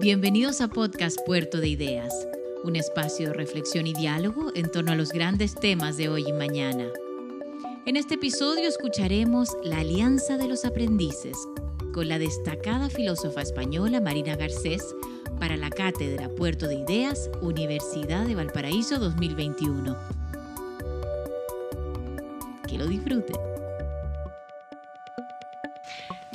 Bienvenidos a Podcast Puerto de Ideas, un espacio de reflexión y diálogo en torno a los grandes temas de hoy y mañana. En este episodio escucharemos La Alianza de los Aprendices con la destacada filósofa española Marina Garcés para la Cátedra Puerto de Ideas, Universidad de Valparaíso 2021. Que lo disfruten.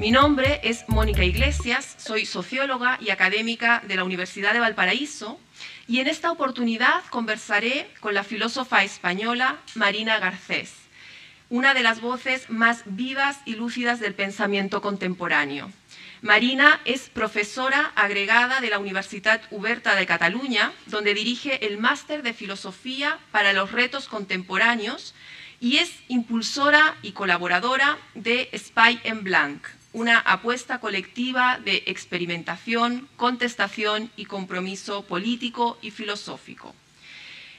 Mi nombre es Mónica Iglesias, soy socióloga y académica de la Universidad de Valparaíso y en esta oportunidad conversaré con la filósofa española Marina Garcés, una de las voces más vivas y lúcidas del pensamiento contemporáneo. Marina es profesora agregada de la Universidad Uberta de Cataluña, donde dirige el máster de filosofía para los retos contemporáneos y es impulsora y colaboradora de Spy en Blanc, una apuesta colectiva de experimentación, contestación y compromiso político y filosófico.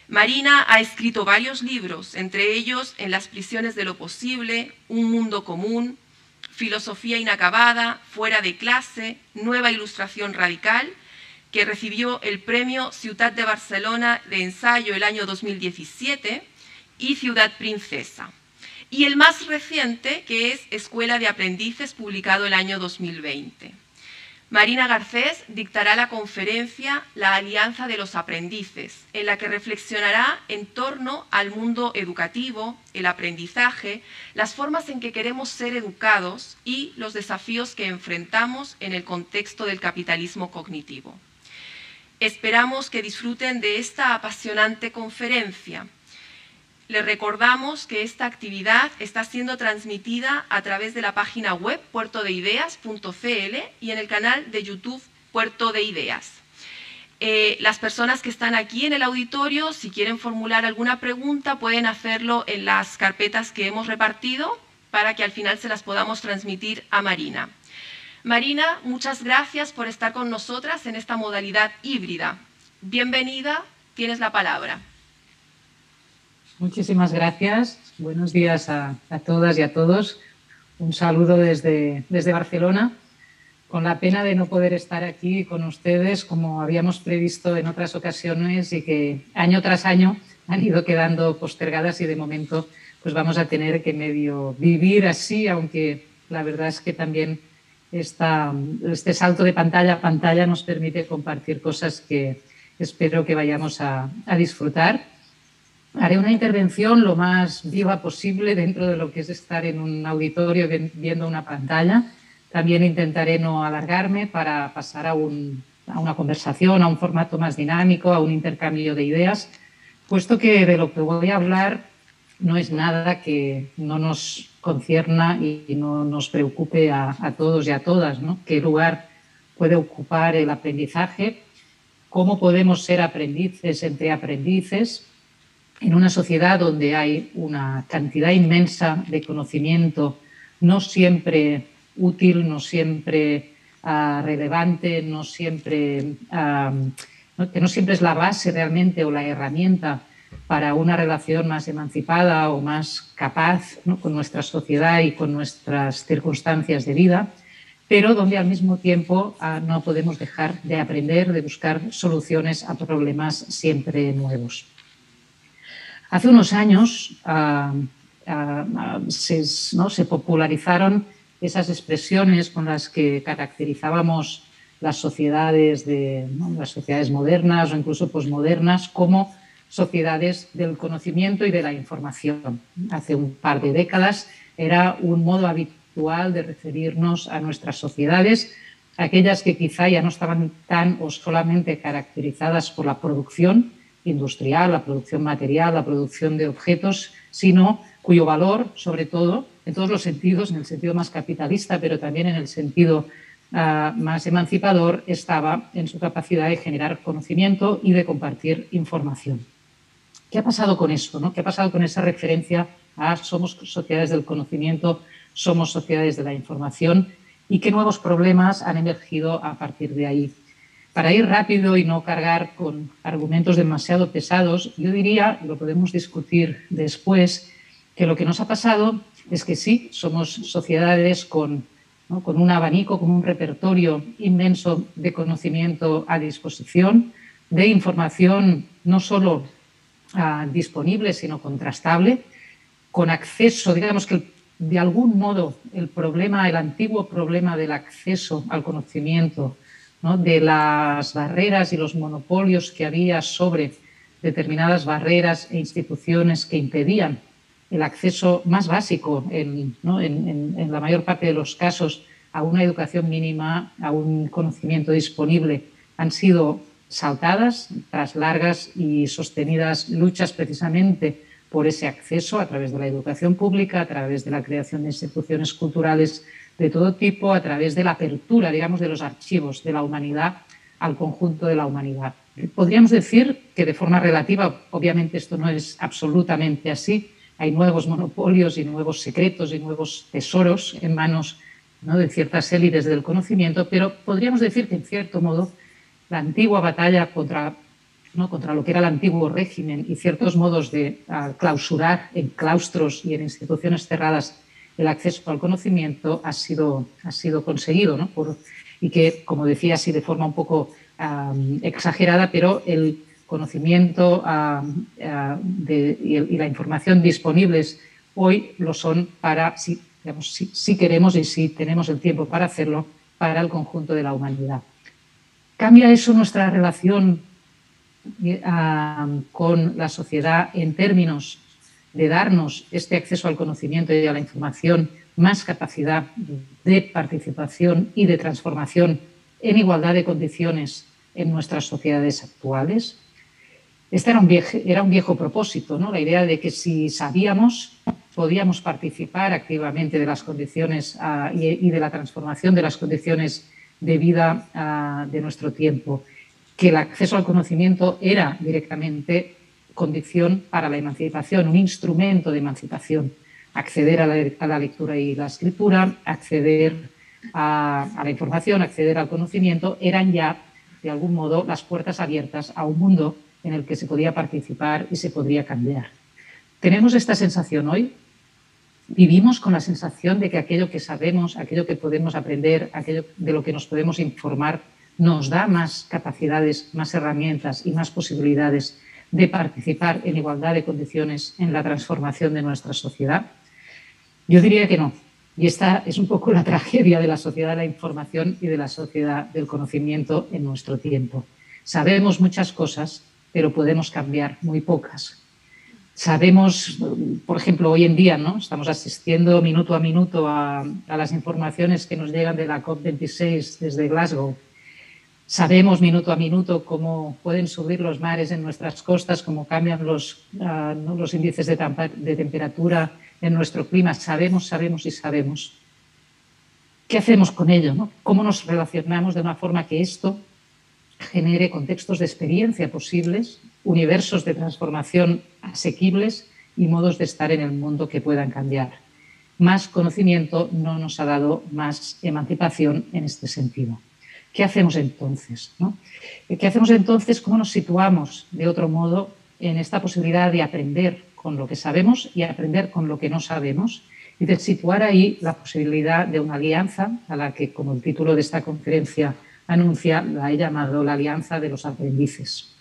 Marina ha escrito varios libros, entre ellos En las prisiones de lo posible, Un mundo común, Filosofía inacabada, Fuera de clase, Nueva ilustración radical, que recibió el premio Ciudad de Barcelona de ensayo el año 2017 y Ciudad Princesa y el más reciente, que es Escuela de Aprendices, publicado el año 2020. Marina Garcés dictará la conferencia La Alianza de los Aprendices, en la que reflexionará en torno al mundo educativo, el aprendizaje, las formas en que queremos ser educados y los desafíos que enfrentamos en el contexto del capitalismo cognitivo. Esperamos que disfruten de esta apasionante conferencia le recordamos que esta actividad está siendo transmitida a través de la página web puertodeideas.cl y en el canal de YouTube Puerto de Ideas. Eh, las personas que están aquí en el auditorio, si quieren formular alguna pregunta, pueden hacerlo en las carpetas que hemos repartido para que al final se las podamos transmitir a Marina. Marina, muchas gracias por estar con nosotras en esta modalidad híbrida. Bienvenida, tienes la palabra. Muchísimas gracias. Buenos días a, todas y a todos. Un saludo desde, desde Barcelona, con la pena de no poder estar aquí con ustedes como habíamos previsto en otras ocasiones y que año tras año han ido quedando postergadas y de momento pues vamos a tener que medio vivir así, aunque la verdad es que también esta, este salto de pantalla a pantalla nos permite compartir cosas que espero que vayamos a, a disfrutar Haré una intervención lo más viva posible dentro de lo que es estar en un auditorio viendo una pantalla. También intentaré no alargarme para pasar a, una conversación, a un formato más dinámico, a un intercambio de ideas, puesto que de lo que voy a hablar no es nada que no nos concierna y no nos preocupe a, todos y a todas. ¿no? ¿Qué lugar puede ocupar el aprendizaje? ¿Cómo podemos ser aprendices entre aprendices? En una sociedad donde hay una cantidad inmensa de conocimiento, no siempre útil, no siempre ah, relevante, no siempre, que no siempre es la base realmente o la herramienta para una relación más emancipada o más capaz con nuestra sociedad y con nuestras circunstancias de vida, pero donde al mismo tiempo ah, no podemos dejar de aprender, de buscar soluciones a problemas siempre nuevos. Hace unos años ah, ah, ah, se, popularizaron esas expresiones con las que caracterizábamos las sociedades, de, las sociedades modernas o incluso posmodernas como sociedades del conocimiento y de la información. Hace un par de décadas era un modo habitual de referirnos a nuestras sociedades, aquellas que quizá ya no estaban tan o solamente caracterizadas por la producción, industrial, la producción material, la producción de objetos, sino cuyo valor, sobre todo, en todos los sentidos, en el sentido más capitalista, pero también en el sentido ah, más emancipador, estaba en su capacidad de generar conocimiento y de compartir información. ¿Qué ha pasado con eso? No? ¿Qué ha pasado con esa referencia a somos sociedades del conocimiento, somos sociedades de la información? ¿Y qué nuevos problemas han emergido a partir de ahí? Para ir rápido y no cargar con argumentos demasiado pesados, yo diría, y lo podemos discutir después, que lo que nos ha pasado es que sí, somos sociedades con con un abanico, con un repertorio inmenso de conocimiento a disposición, de información no solo ah, disponible, sino contrastable, con acceso, digamos que de algún modo el problema, el antiguo problema del acceso al conocimiento, de las barreras y los monopolios que había sobre determinadas barreras e instituciones que impedían el acceso más básico, en, la mayor parte de los casos, a una educación mínima, a un conocimiento disponible, han sido saltadas tras largas y sostenidas luchas precisamente por ese acceso a través de la educación pública, a través de la creación de instituciones culturales de todo tipo, a través de la apertura, digamos, de los archivos de la humanidad al conjunto de la humanidad. Podríamos decir que de forma relativa, obviamente esto no es absolutamente así, hay nuevos monopolios y nuevos secretos y nuevos tesoros en manos de ciertas élites del conocimiento, pero podríamos decir que en cierto modo la antigua batalla contra, contra lo que era el antiguo régimen y ciertos modos de clausurar en claustros y en instituciones cerradas el acceso al conocimiento ha sido, ha sido conseguido, ¿no? y que, como decía así de forma un poco exagerada, pero el conocimiento y, la información disponibles hoy lo son para, si, si, queremos y si tenemos el tiempo para hacerlo, para el conjunto de la humanidad. ¿Cambia eso nuestra relación con la sociedad en términos de darnos este acceso al conocimiento y a la información, más capacidad de participación y de transformación en igualdad de condiciones en nuestras sociedades actuales. Este era un viejo, era un viejo propósito, ¿no? la idea de que si sabíamos, podíamos participar activamente de las condiciones ah, y, de la transformación de las condiciones de vida ah, de nuestro tiempo, que el acceso al conocimiento era directamente condición para la emancipación, un instrumento de emancipación. Acceder a la, lectura y la escritura, acceder a, la información, acceder al conocimiento, eran ya, de algún modo, las puertas abiertas a un mundo en el que se podía participar y se podría cambiar. ¿Tenemos esta sensación hoy? Vivimos con la sensación de que aquello que sabemos, aquello que podemos aprender, aquello de lo que nos podemos informar, nos da más capacidades, más herramientas y más posibilidades de participar en igualdad de condiciones en la transformación de nuestra sociedad? Yo diría que no. Y esta es un poco la tragedia de la sociedad de la información y de la sociedad del conocimiento en nuestro tiempo. Sabemos muchas cosas, pero podemos cambiar muy pocas. Sabemos, por ejemplo, hoy en día, ¿no? Estamos asistiendo minuto a minuto a, a las informaciones que nos llegan de la COP26 desde Glasgow Sabemos minuto a minuto cómo pueden subir los mares en nuestras costas, cómo cambian los, ah, los índices de, de, temperatura en nuestro clima. Sabemos, sabemos y sabemos. ¿Qué hacemos con ello? ¿Cómo nos relacionamos de una forma que esto genere contextos de experiencia posibles, universos de transformación asequibles y modos de estar en el mundo que puedan cambiar? Más conocimiento no nos ha dado más emancipación en este sentido. ¿Qué hacemos entonces? ¿Qué hacemos entonces? ¿Cómo nos situamos de otro modo en esta posibilidad de aprender con lo que sabemos y aprender con lo que no sabemos? Y de situar ahí la posibilidad de una alianza a la que, como el título de esta conferencia anuncia, la he llamado la Alianza de los Aprendices.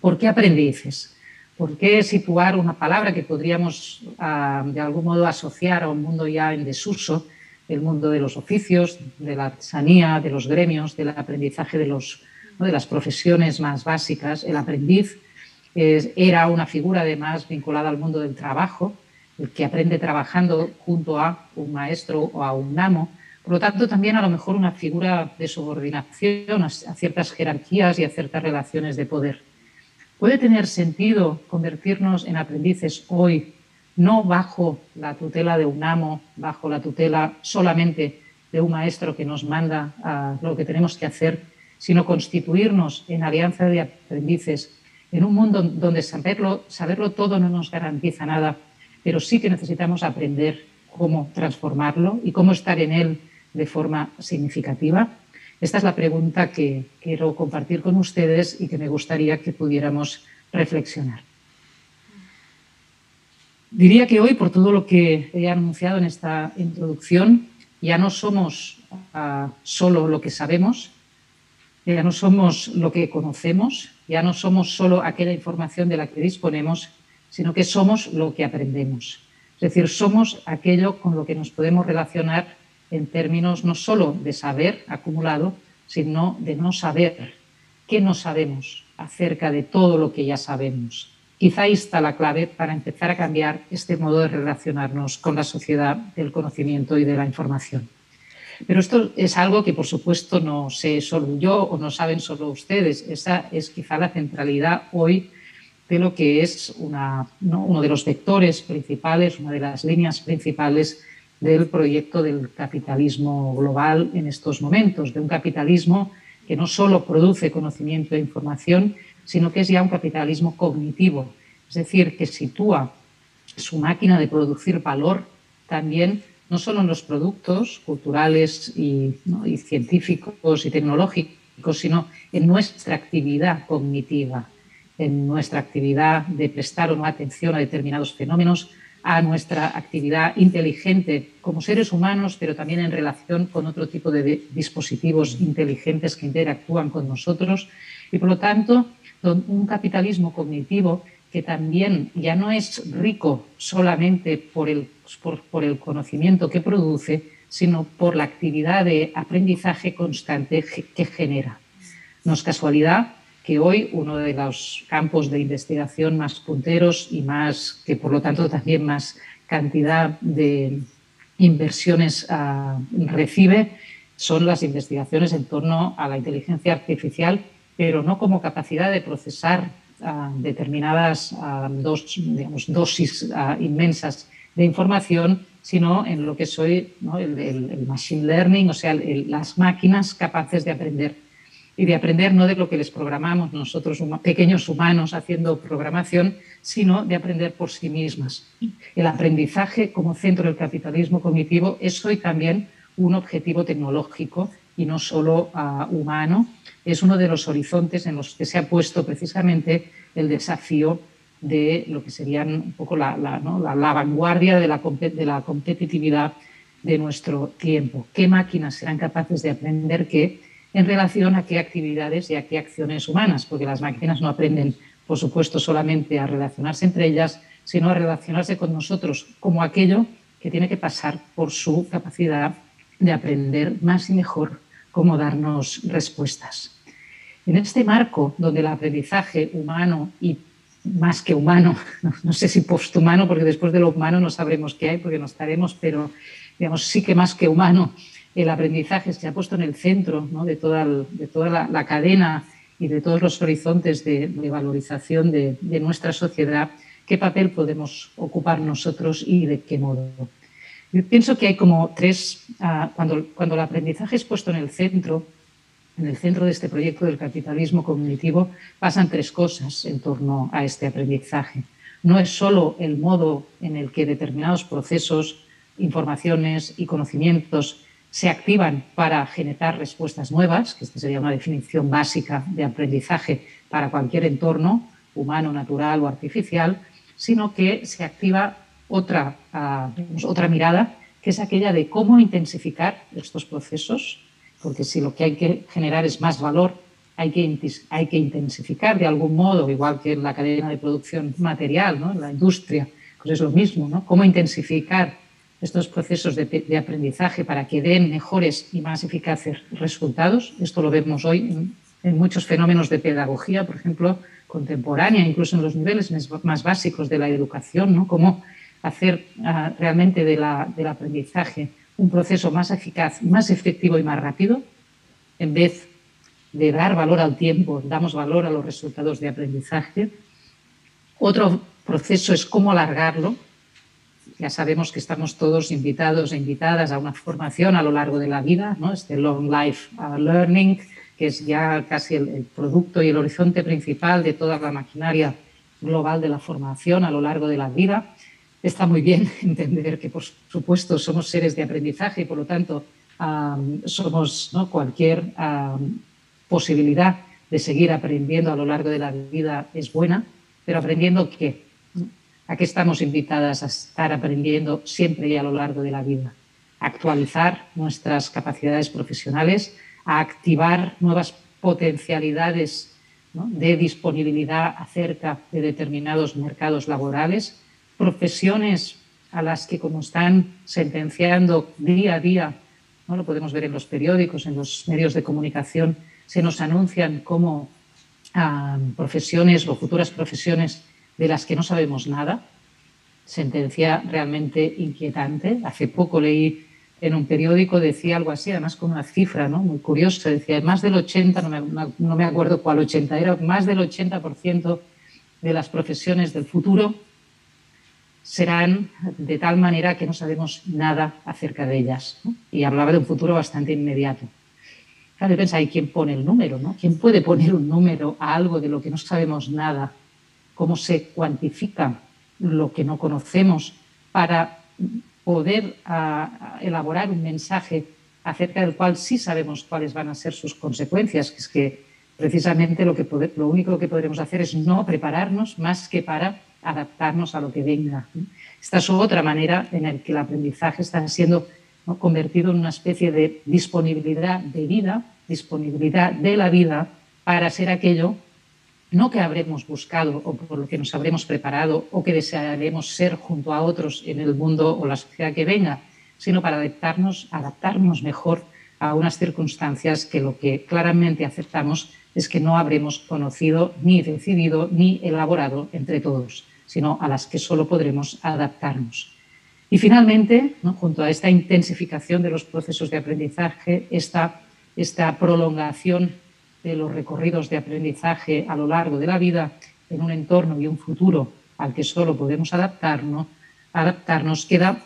¿Por qué aprendices? ¿Por qué situar una palabra que podríamos ah, de algún modo asociar a un mundo ya en desuso? El mundo de los oficios, de la artesanía, de los gremios, del aprendizaje de, los, de las profesiones más básicas. El aprendiz era una figura además vinculada al mundo del trabajo, el que aprende trabajando junto a un maestro o a un amo. Por lo tanto, también a lo mejor una figura de subordinación a ciertas jerarquías y a ciertas relaciones de poder. ¿Puede tener sentido convertirnos en aprendices hoy no bajo la tutela de un amo, bajo la tutela solamente de un maestro que nos manda lo que tenemos que hacer, sino constituirnos en alianza de aprendices en un mundo donde saberlo, saberlo todo no nos garantiza nada, pero sí que necesitamos aprender cómo transformarlo y cómo estar en él de forma significativa. Esta es la pregunta que quiero compartir con ustedes y que me gustaría que pudiéramos reflexionar. Diría que hoy, por todo lo que he anunciado en esta introducción, ya no somos uh, solo lo que sabemos, ya no somos lo que conocemos, ya no somos solo aquella información de la que disponemos, sino que somos lo que aprendemos. Es decir, somos aquello con lo que nos podemos relacionar en términos no solo de saber acumulado, sino de no saber. ¿Qué no sabemos acerca de todo lo que ya sabemos? Quizá ahí está la clave para empezar a cambiar este modo de relacionarnos con la sociedad del conocimiento y de la información. Pero esto es algo que, por supuesto, no sé solo yo o no saben solo ustedes. Esa es quizá la centralidad hoy de lo que es una, uno de los vectores principales, una de las líneas principales del proyecto del capitalismo global en estos momentos, de un capitalismo que no solo produce conocimiento e información, sino que es ya un capitalismo cognitivo, es decir, que sitúa su máquina de producir valor también no solo en los productos culturales y, científicos y tecnológicos, sino en nuestra actividad cognitiva, en nuestra actividad de prestar o no atención a determinados fenómenos, a nuestra actividad inteligente como seres humanos, pero también en relación con otro tipo de dispositivos inteligentes que interactúan con nosotros. Y por lo tanto, un capitalismo cognitivo que también ya no es rico solamente por el, por, el conocimiento que produce, sino por la actividad de aprendizaje constante que genera. No es casualidad que hoy uno de los campos de investigación más punteros y más, que por lo tanto también más cantidad de inversiones ah, recibe, son las investigaciones en torno a la inteligencia artificial, pero no como capacidad de procesar determinadas dos, digamos, dosis inmensas de información, sino en lo que soy el, machine learning, o sea, las máquinas capaces de aprender. Y de aprender no de lo que les programamos nosotros, pequeños humanos haciendo programación, sino de aprender por sí mismas. El aprendizaje como centro del capitalismo cognitivo es hoy también un objetivo tecnológico y no solo humano, es uno de los horizontes en los que se ha puesto precisamente el desafío de lo que serían un poco la, vanguardia de la, de la competitividad de nuestro tiempo. ¿Qué máquinas serán capaces de aprender qué en relación a qué actividades y a qué acciones humanas? Porque las máquinas no aprenden, por supuesto, solamente a relacionarse entre ellas, sino a relacionarse con nosotros como aquello que tiene que pasar por su capacidad de aprender más y mejor cómo darnos respuestas. En este marco donde el aprendizaje humano y más que humano, no, sé si posthumano, porque después de lo humano no sabremos qué hay, porque no estaremos, pero digamos, sí que más que humano, el aprendizaje se ha puesto en el centro toda, de toda la, cadena y de todos los horizontes de, valorización de, nuestra sociedad, qué papel podemos ocupar nosotros y de qué modo. Yo pienso que hay como tres, ah, cuando, cuando el aprendizaje es puesto en el centro, en el centro de este proyecto del capitalismo cognitivo pasan tres cosas en torno a este aprendizaje. No es solo el modo en el que determinados procesos, informaciones y conocimientos se activan para generar respuestas nuevas, que esta sería una definición básica de aprendizaje para cualquier entorno, humano, natural o artificial, sino que se activa otra, ah, otra mirada, que es aquella de cómo intensificar estos procesos porque si lo que hay que generar es más valor, hay que, hay que intensificar de algún modo, igual que en la cadena de producción material, ¿no? en la industria, pues es lo mismo, ¿no? Cómo intensificar estos procesos de, de, aprendizaje para que den mejores y más eficaces resultados. Esto lo vemos hoy en, en, muchos fenómenos de pedagogía, por ejemplo, contemporánea, incluso en los niveles más básicos de la educación, ¿no? Cómo hacer uh, realmente del aprendizaje un proceso más eficaz, más efectivo y más rápido, en vez de dar valor al tiempo, damos valor a los resultados de aprendizaje. Otro proceso es cómo alargarlo. Ya sabemos que estamos todos invitados e invitadas a una formación a lo largo de la vida, ¿no? este Long Life uh, Learning, que es ya casi el producto y el horizonte principal de toda la maquinaria global de la formación a lo largo de la vida está muy bien entender que, por supuesto, somos seres de aprendizaje y, por lo tanto, somos cualquier posibilidad de seguir aprendiendo a lo largo de la vida es buena, pero aprendiendo qué? ¿A qué estamos invitadas a estar aprendiendo siempre y a lo largo de la vida? actualizar nuestras capacidades profesionales, a activar nuevas potencialidades de disponibilidad acerca de determinados mercados laborales, profesiones a las que, como están sentenciando día a día, ¿no? lo podemos ver en los periódicos, en los medios de comunicación, se nos anuncian como ah, profesiones o futuras profesiones de las que no sabemos nada. Sentencia realmente inquietante. Hace poco leí en un periódico, decía algo así, además con una cifra ¿no? muy curiosa, decía más del 80, no me, no me acuerdo cuál 80 era, más del 80% de las profesiones del futuro serán de tal manera que no sabemos nada acerca de ellas. Y hablaba de un futuro bastante inmediato. Claro, pensa, ¿y quién pone el número? ¿no? ¿Quién puede poner un número a algo de lo que no sabemos nada? ¿Cómo se cuantifica lo que no conocemos para poder elaborar un mensaje acerca del cual sí sabemos cuáles van a ser sus consecuencias? Es que precisamente lo, lo único que podremos hacer es no prepararnos más que para adaptarnos a lo que venga. Esta es otra manera en la que el aprendizaje está siendo convertido en una especie de disponibilidad de vida, disponibilidad de la vida para ser aquello no que habremos buscado o por lo que nos habremos preparado o que desearemos ser junto a otros en el mundo o la sociedad que venga, sino para adaptarnos, adaptarnos mejor a unas circunstancias que lo que claramente aceptamos es que no habremos conocido, ni decidido, ni elaborado entre todos, sino a las que solo podremos adaptarnos. Y finalmente, junto a esta intensificación de los procesos de aprendizaje, esta, esta prolongación de los recorridos de aprendizaje a lo largo de la vida en un entorno y un futuro al que solo podemos adaptarnos, adaptarnos queda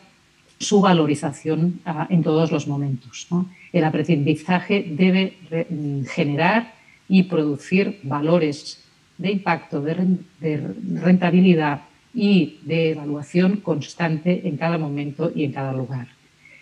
su valorización ah, en todos los momentos. El aprendizaje debe generar y producir valores de impacto, de rentabilidad y de evaluación constante en cada momento y en cada lugar.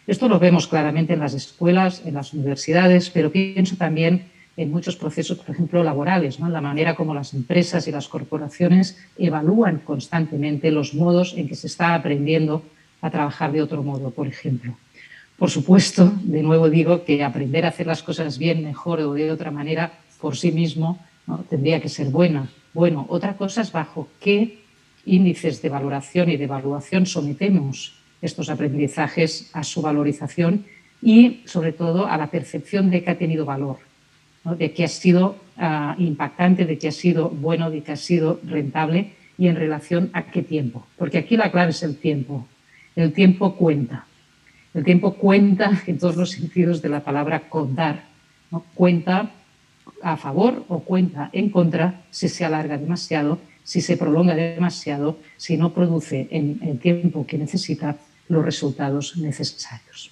Esto lo vemos claramente en las escuelas, en las universidades, pero pienso también en muchos procesos, por ejemplo, laborales, ¿no? la manera como las empresas y las corporaciones evalúan constantemente los modos en que se está aprendiendo a trabajar de otro modo, por ejemplo. Por supuesto, de nuevo digo que aprender a hacer las cosas bien, mejor o de otra manera por sí mismo tendría que ser buena. Bueno, otra cosa es bajo qué índices de valoración y de evaluación sometemos estos aprendizajes a su valorización y, sobre todo, a la percepción de que ha tenido valor, de que ha sido ah, impactante, de que ha sido bueno, de que ha sido rentable y en relación a qué tiempo. Porque aquí la clave es el tiempo. El tiempo cuenta. El tiempo cuenta en todos los sentidos de la palabra contar. ¿no? Cuenta a favor o cuenta en contra si se alarga demasiado si se prolonga demasiado, si no produce en el tiempo que necesita los resultados necesarios.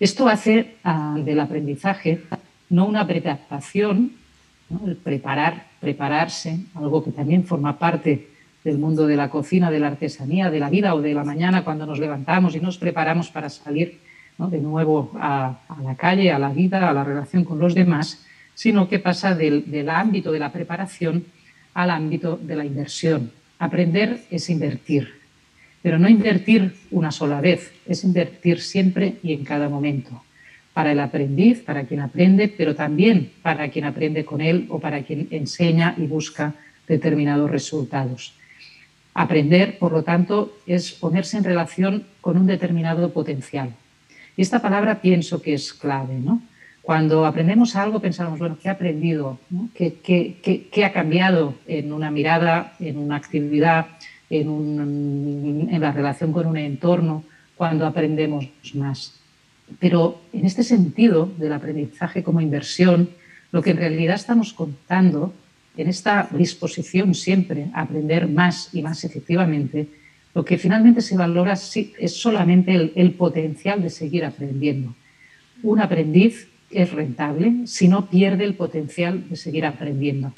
Esto hace ah, del aprendizaje no una preparación, el preparar, prepararse, algo que también forma parte del mundo de la cocina, de la artesanía, de la vida o de la mañana cuando nos levantamos y nos preparamos para salir de nuevo a, la calle, a la vida, a la relación con los demás, sino que pasa del ámbito de la preparación al ámbito de la inversión. Aprender es invertir, pero no invertir una sola vez, es invertir siempre y en cada momento. Para el aprendiz, para quien aprende, pero también para quien aprende con él o para quien enseña y busca determinados resultados. Aprender, por lo tanto, es ponerse en relación con un determinado potencial. Y esta palabra pienso que es clave, ¿no? Cuando aprendemos algo pensamos, bueno, ¿qué he aprendido? ¿Qué, ha cambiado en una mirada, en una actividad, en, en la relación con un entorno cuando aprendemos más? Pero en este sentido del aprendizaje como inversión, lo que en realidad estamos contando en esta disposición siempre a aprender más y más efectivamente, lo que finalmente se valora es solamente el, el potencial de seguir aprendiendo. Un aprendiz es rentable si no pierde el potencial de seguir aprendiendo.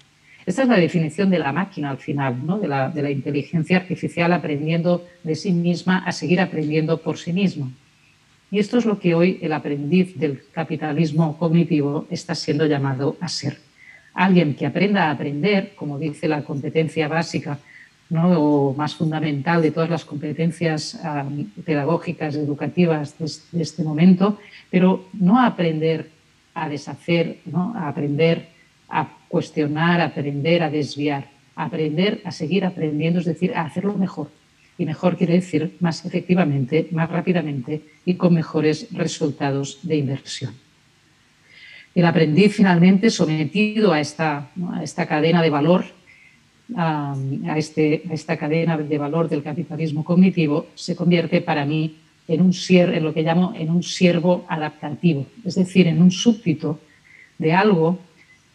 Esta es la definición de la máquina al final, ¿no? de, la, de inteligencia artificial aprendiendo de sí misma a seguir aprendiendo por sí misma. Y esto es lo que hoy el aprendiz del capitalismo cognitivo está siendo llamado a ser. Alguien que aprenda a aprender, como dice la competencia básica o más fundamental de todas las competencias pedagógicas, educativas de, este momento, pero no aprender a deshacer, ¿no? a aprender a cuestionar, a aprender a desviar, a aprender a seguir aprendiendo, es decir, a hacerlo mejor. Y mejor quiere decir más efectivamente, más rápidamente y con mejores resultados de inversión. El aprendiz finalmente sometido a esta, a esta cadena de valor a, este, esta cadena de valor del capitalismo cognitivo se convierte para mí en, un en lo que llamo en un siervo adaptativo, es decir, en un súbdito de algo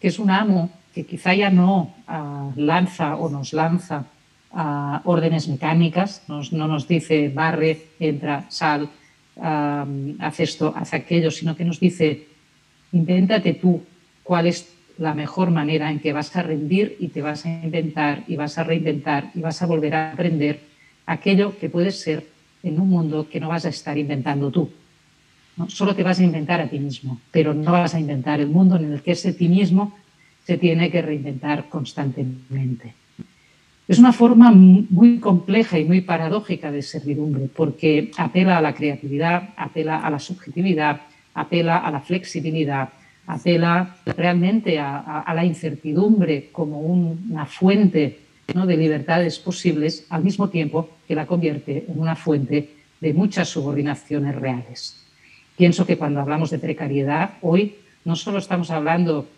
que es un amo que quizá ya no ah, lanza o nos lanza a órdenes mecánicas, no nos dice barre, entra, sal, haz esto, haz aquello, sino que nos dice, invéntate tú cuál es la mejor manera en que vas a rendir y te vas a inventar y vas a reinventar y vas a volver a aprender aquello que puedes ser en un mundo que no vas a estar inventando tú. Solo te vas a inventar a ti mismo, pero no vas a inventar el mundo en el que ese ti mismo se tiene que reinventar constantemente. Es una forma muy compleja y muy paradójica de servidumbre, porque apela a la creatividad, apela a la subjetividad, apela a la flexibilidad, apela realmente a, la incertidumbre como una fuente de libertades posibles, al mismo tiempo que la convierte en una fuente de muchas subordinaciones reales. Pienso que cuando hablamos de precariedad, hoy no solo estamos hablando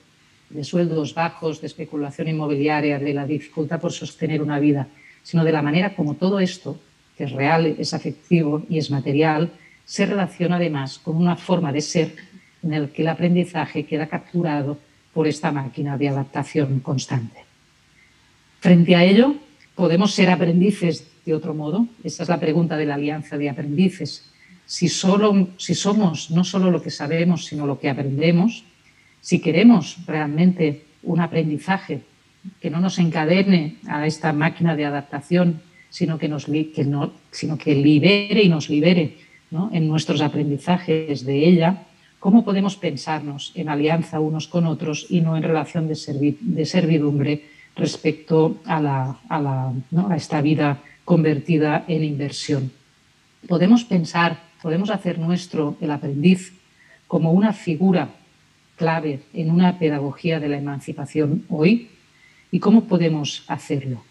de sueldos bajos, de especulación inmobiliaria, de la dificultad por sostener una vida, sino de la manera como todo esto, que es real, es afectivo y es material, se relaciona además con una forma de ser en el que el aprendizaje queda capturado por esta máquina de adaptación constante. Frente a ello, ¿podemos ser aprendices de otro modo? Esa es la pregunta de la alianza de aprendices. Si, solo, si somos no solo lo que sabemos, sino lo que aprendemos, si queremos realmente un aprendizaje que no nos encadene a esta máquina de adaptación, sino que, nos, que no, sino que libere y nos libere en nuestros aprendizajes de ella, ¿Cómo podemos pensarnos en alianza unos con otros y no en relación de, servidumbre respecto a, esta vida convertida en inversión? Podemos pensar, podemos hacer nuestro el aprendiz como una figura clave en una pedagogía de la emancipación hoy y cómo podemos hacerlo.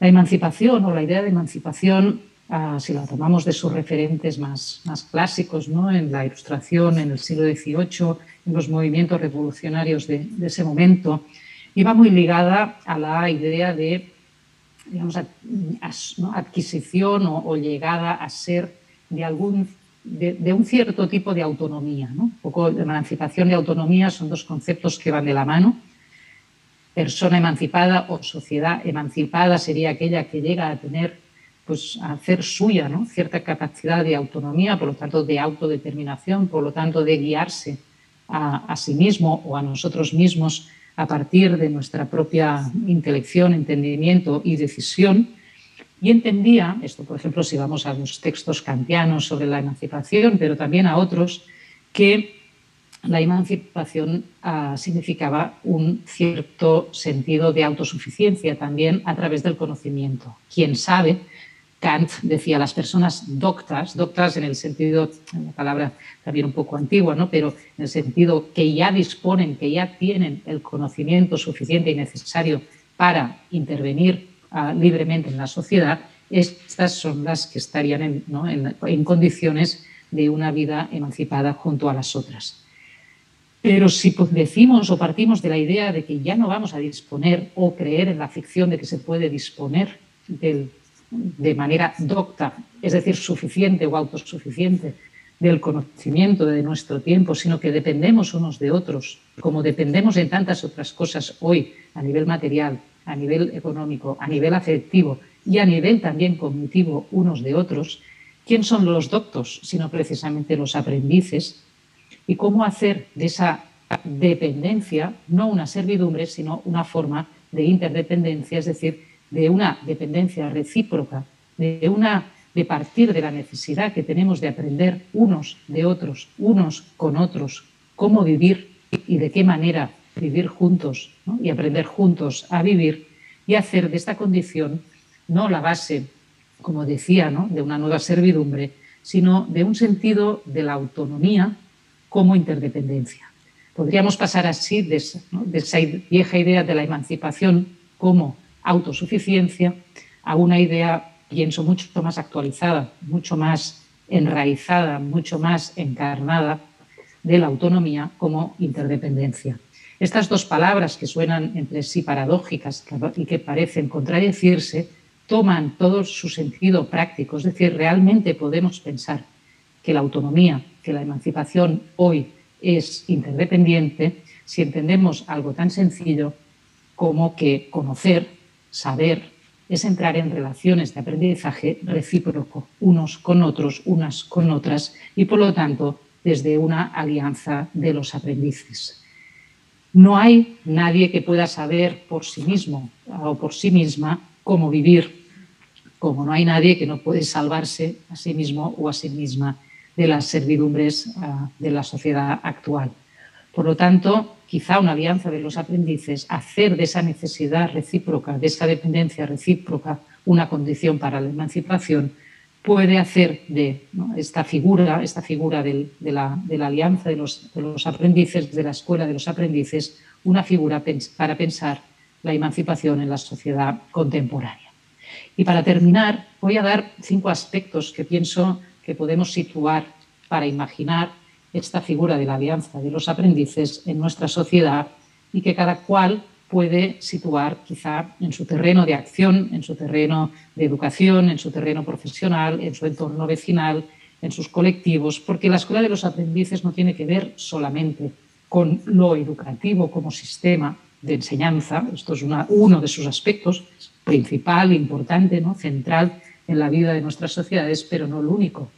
La emancipación o la idea de emancipación Ah, si la tomamos de sus referentes más, más clásicos, ¿no? en la ilustración en el siglo XVIII, en los movimientos revolucionarios de, ese momento, iba muy ligada a la idea de digamos, adquisición o, llegada a ser de, algún, de, un cierto tipo de autonomía. ¿no? Poco emancipación y autonomía son dos conceptos que van de la mano. Persona emancipada o sociedad emancipada sería aquella que llega a tener pues, hacer suya ¿no? cierta capacidad de autonomía, por lo tanto de autodeterminación, por lo tanto de guiarse a, sí mismo o a nosotros mismos a partir de nuestra propia intelección, entendimiento y decisión. Y entendía, esto por ejemplo si vamos a los textos kantianos sobre la emancipación, pero también a otros, que la emancipación ah, significaba un cierto sentido de autosuficiencia también a través del conocimiento. Quien sabe Kant decía las personas doctas, doctas en el sentido, la palabra también un poco antigua, ¿no? pero en el sentido que ya disponen, que ya tienen el conocimiento suficiente y necesario para intervenir ah, libremente en la sociedad, estas son las que estarían en, en condiciones de una vida emancipada junto a las otras. Pero si decimos o partimos de la idea de que ya no vamos a disponer o creer en la ficción de que se puede disponer del de manera docta, es decir, suficiente o autosuficiente del conocimiento de nuestro tiempo, sino que dependemos unos de otros, como dependemos en tantas otras cosas hoy a nivel material, a nivel económico, a nivel afectivo y a nivel también cognitivo unos de otros, ¿quién son los doctos, sino precisamente los aprendices? ¿Y cómo hacer de esa dependencia no una servidumbre, sino una forma de interdependencia, es decir, de una dependencia recíproca, de, una, de partir de la necesidad que tenemos de aprender unos de otros, unos con otros, cómo vivir y de qué manera vivir juntos y aprender juntos a vivir y hacer de esta condición no la base, como decía, ¿no? de una nueva servidumbre, sino de un sentido de la autonomía como interdependencia. Podríamos pasar así de, de esa vieja idea de la emancipación como autosuficiencia a una idea, pienso, mucho más actualizada, mucho más enraizada, mucho más encarnada de la autonomía como interdependencia. Estas dos palabras que suenan entre sí paradójicas y que parecen contradecirse, toman todo su sentido práctico. Es decir, realmente podemos pensar que la autonomía, que la emancipación hoy es interdependiente si entendemos algo tan sencillo como que conocer, saber, es entrar en relaciones de aprendizaje recíproco, unos con otros, unas con otras, y por lo tanto desde una alianza de los aprendices. No hay nadie que pueda saber por sí mismo o por sí misma cómo vivir, como no hay nadie que no puede salvarse a sí mismo o a sí misma de las servidumbres ah, de la sociedad actual. Por lo tanto, quizá una alianza de los aprendices, hacer de esa necesidad recíproca, de esa dependencia recíproca, una condición para la emancipación, puede hacer de esta figura, esta figura de, la, alianza de los, de los, aprendices, de la escuela de los aprendices, una figura para pensar la emancipación en la sociedad contemporánea. Y para terminar, voy a dar cinco aspectos que pienso que podemos situar para imaginar esta figura de la alianza de los aprendices en nuestra sociedad y que cada cual puede situar quizá en su terreno de acción, en su terreno de educación, en su terreno profesional, en su entorno vecinal, en sus colectivos, porque la escuela de los aprendices no tiene que ver solamente con lo educativo como sistema de enseñanza, esto es uno de sus aspectos principal, importante, ¿no? central en la vida de nuestras sociedades, pero no el único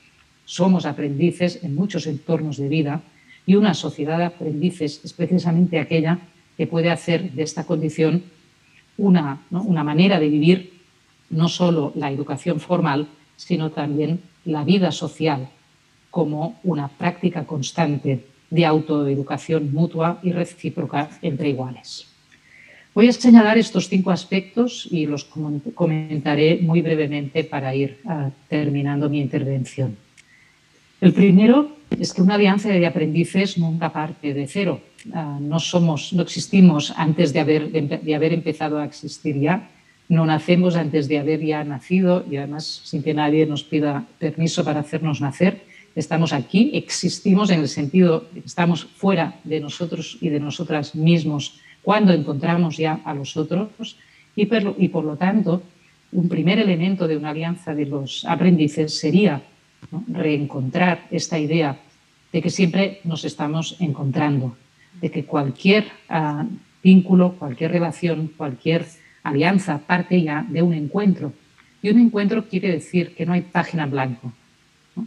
somos aprendices en muchos entornos de vida y una sociedad de aprendices es precisamente aquella que puede hacer de esta condición una, una manera de vivir no solo la educación formal, sino también la vida social como una práctica constante de autoeducación mutua y recíproca entre iguales. Voy a señalar estos cinco aspectos y los comentaré muy brevemente para ir ah, terminando mi intervención. El primero es que una alianza de aprendices nunca parte de cero. Ah, no somos, no existimos antes de haber, de haber empezado a existir ya. No nacemos antes de haber ya nacido y además sin que nadie nos pida permiso para hacernos nacer. Estamos aquí, existimos en el sentido de que estamos fuera de nosotros y de nosotras mismos cuando encontramos ya a los otros y por, y por lo tanto un primer elemento de una alianza de los aprendices sería reencontrar esta idea de que siempre nos estamos encontrando, de que cualquier ah, vínculo, cualquier relación, cualquier alianza parte ya de un encuentro. Y un encuentro quiere decir que no hay página en blanco,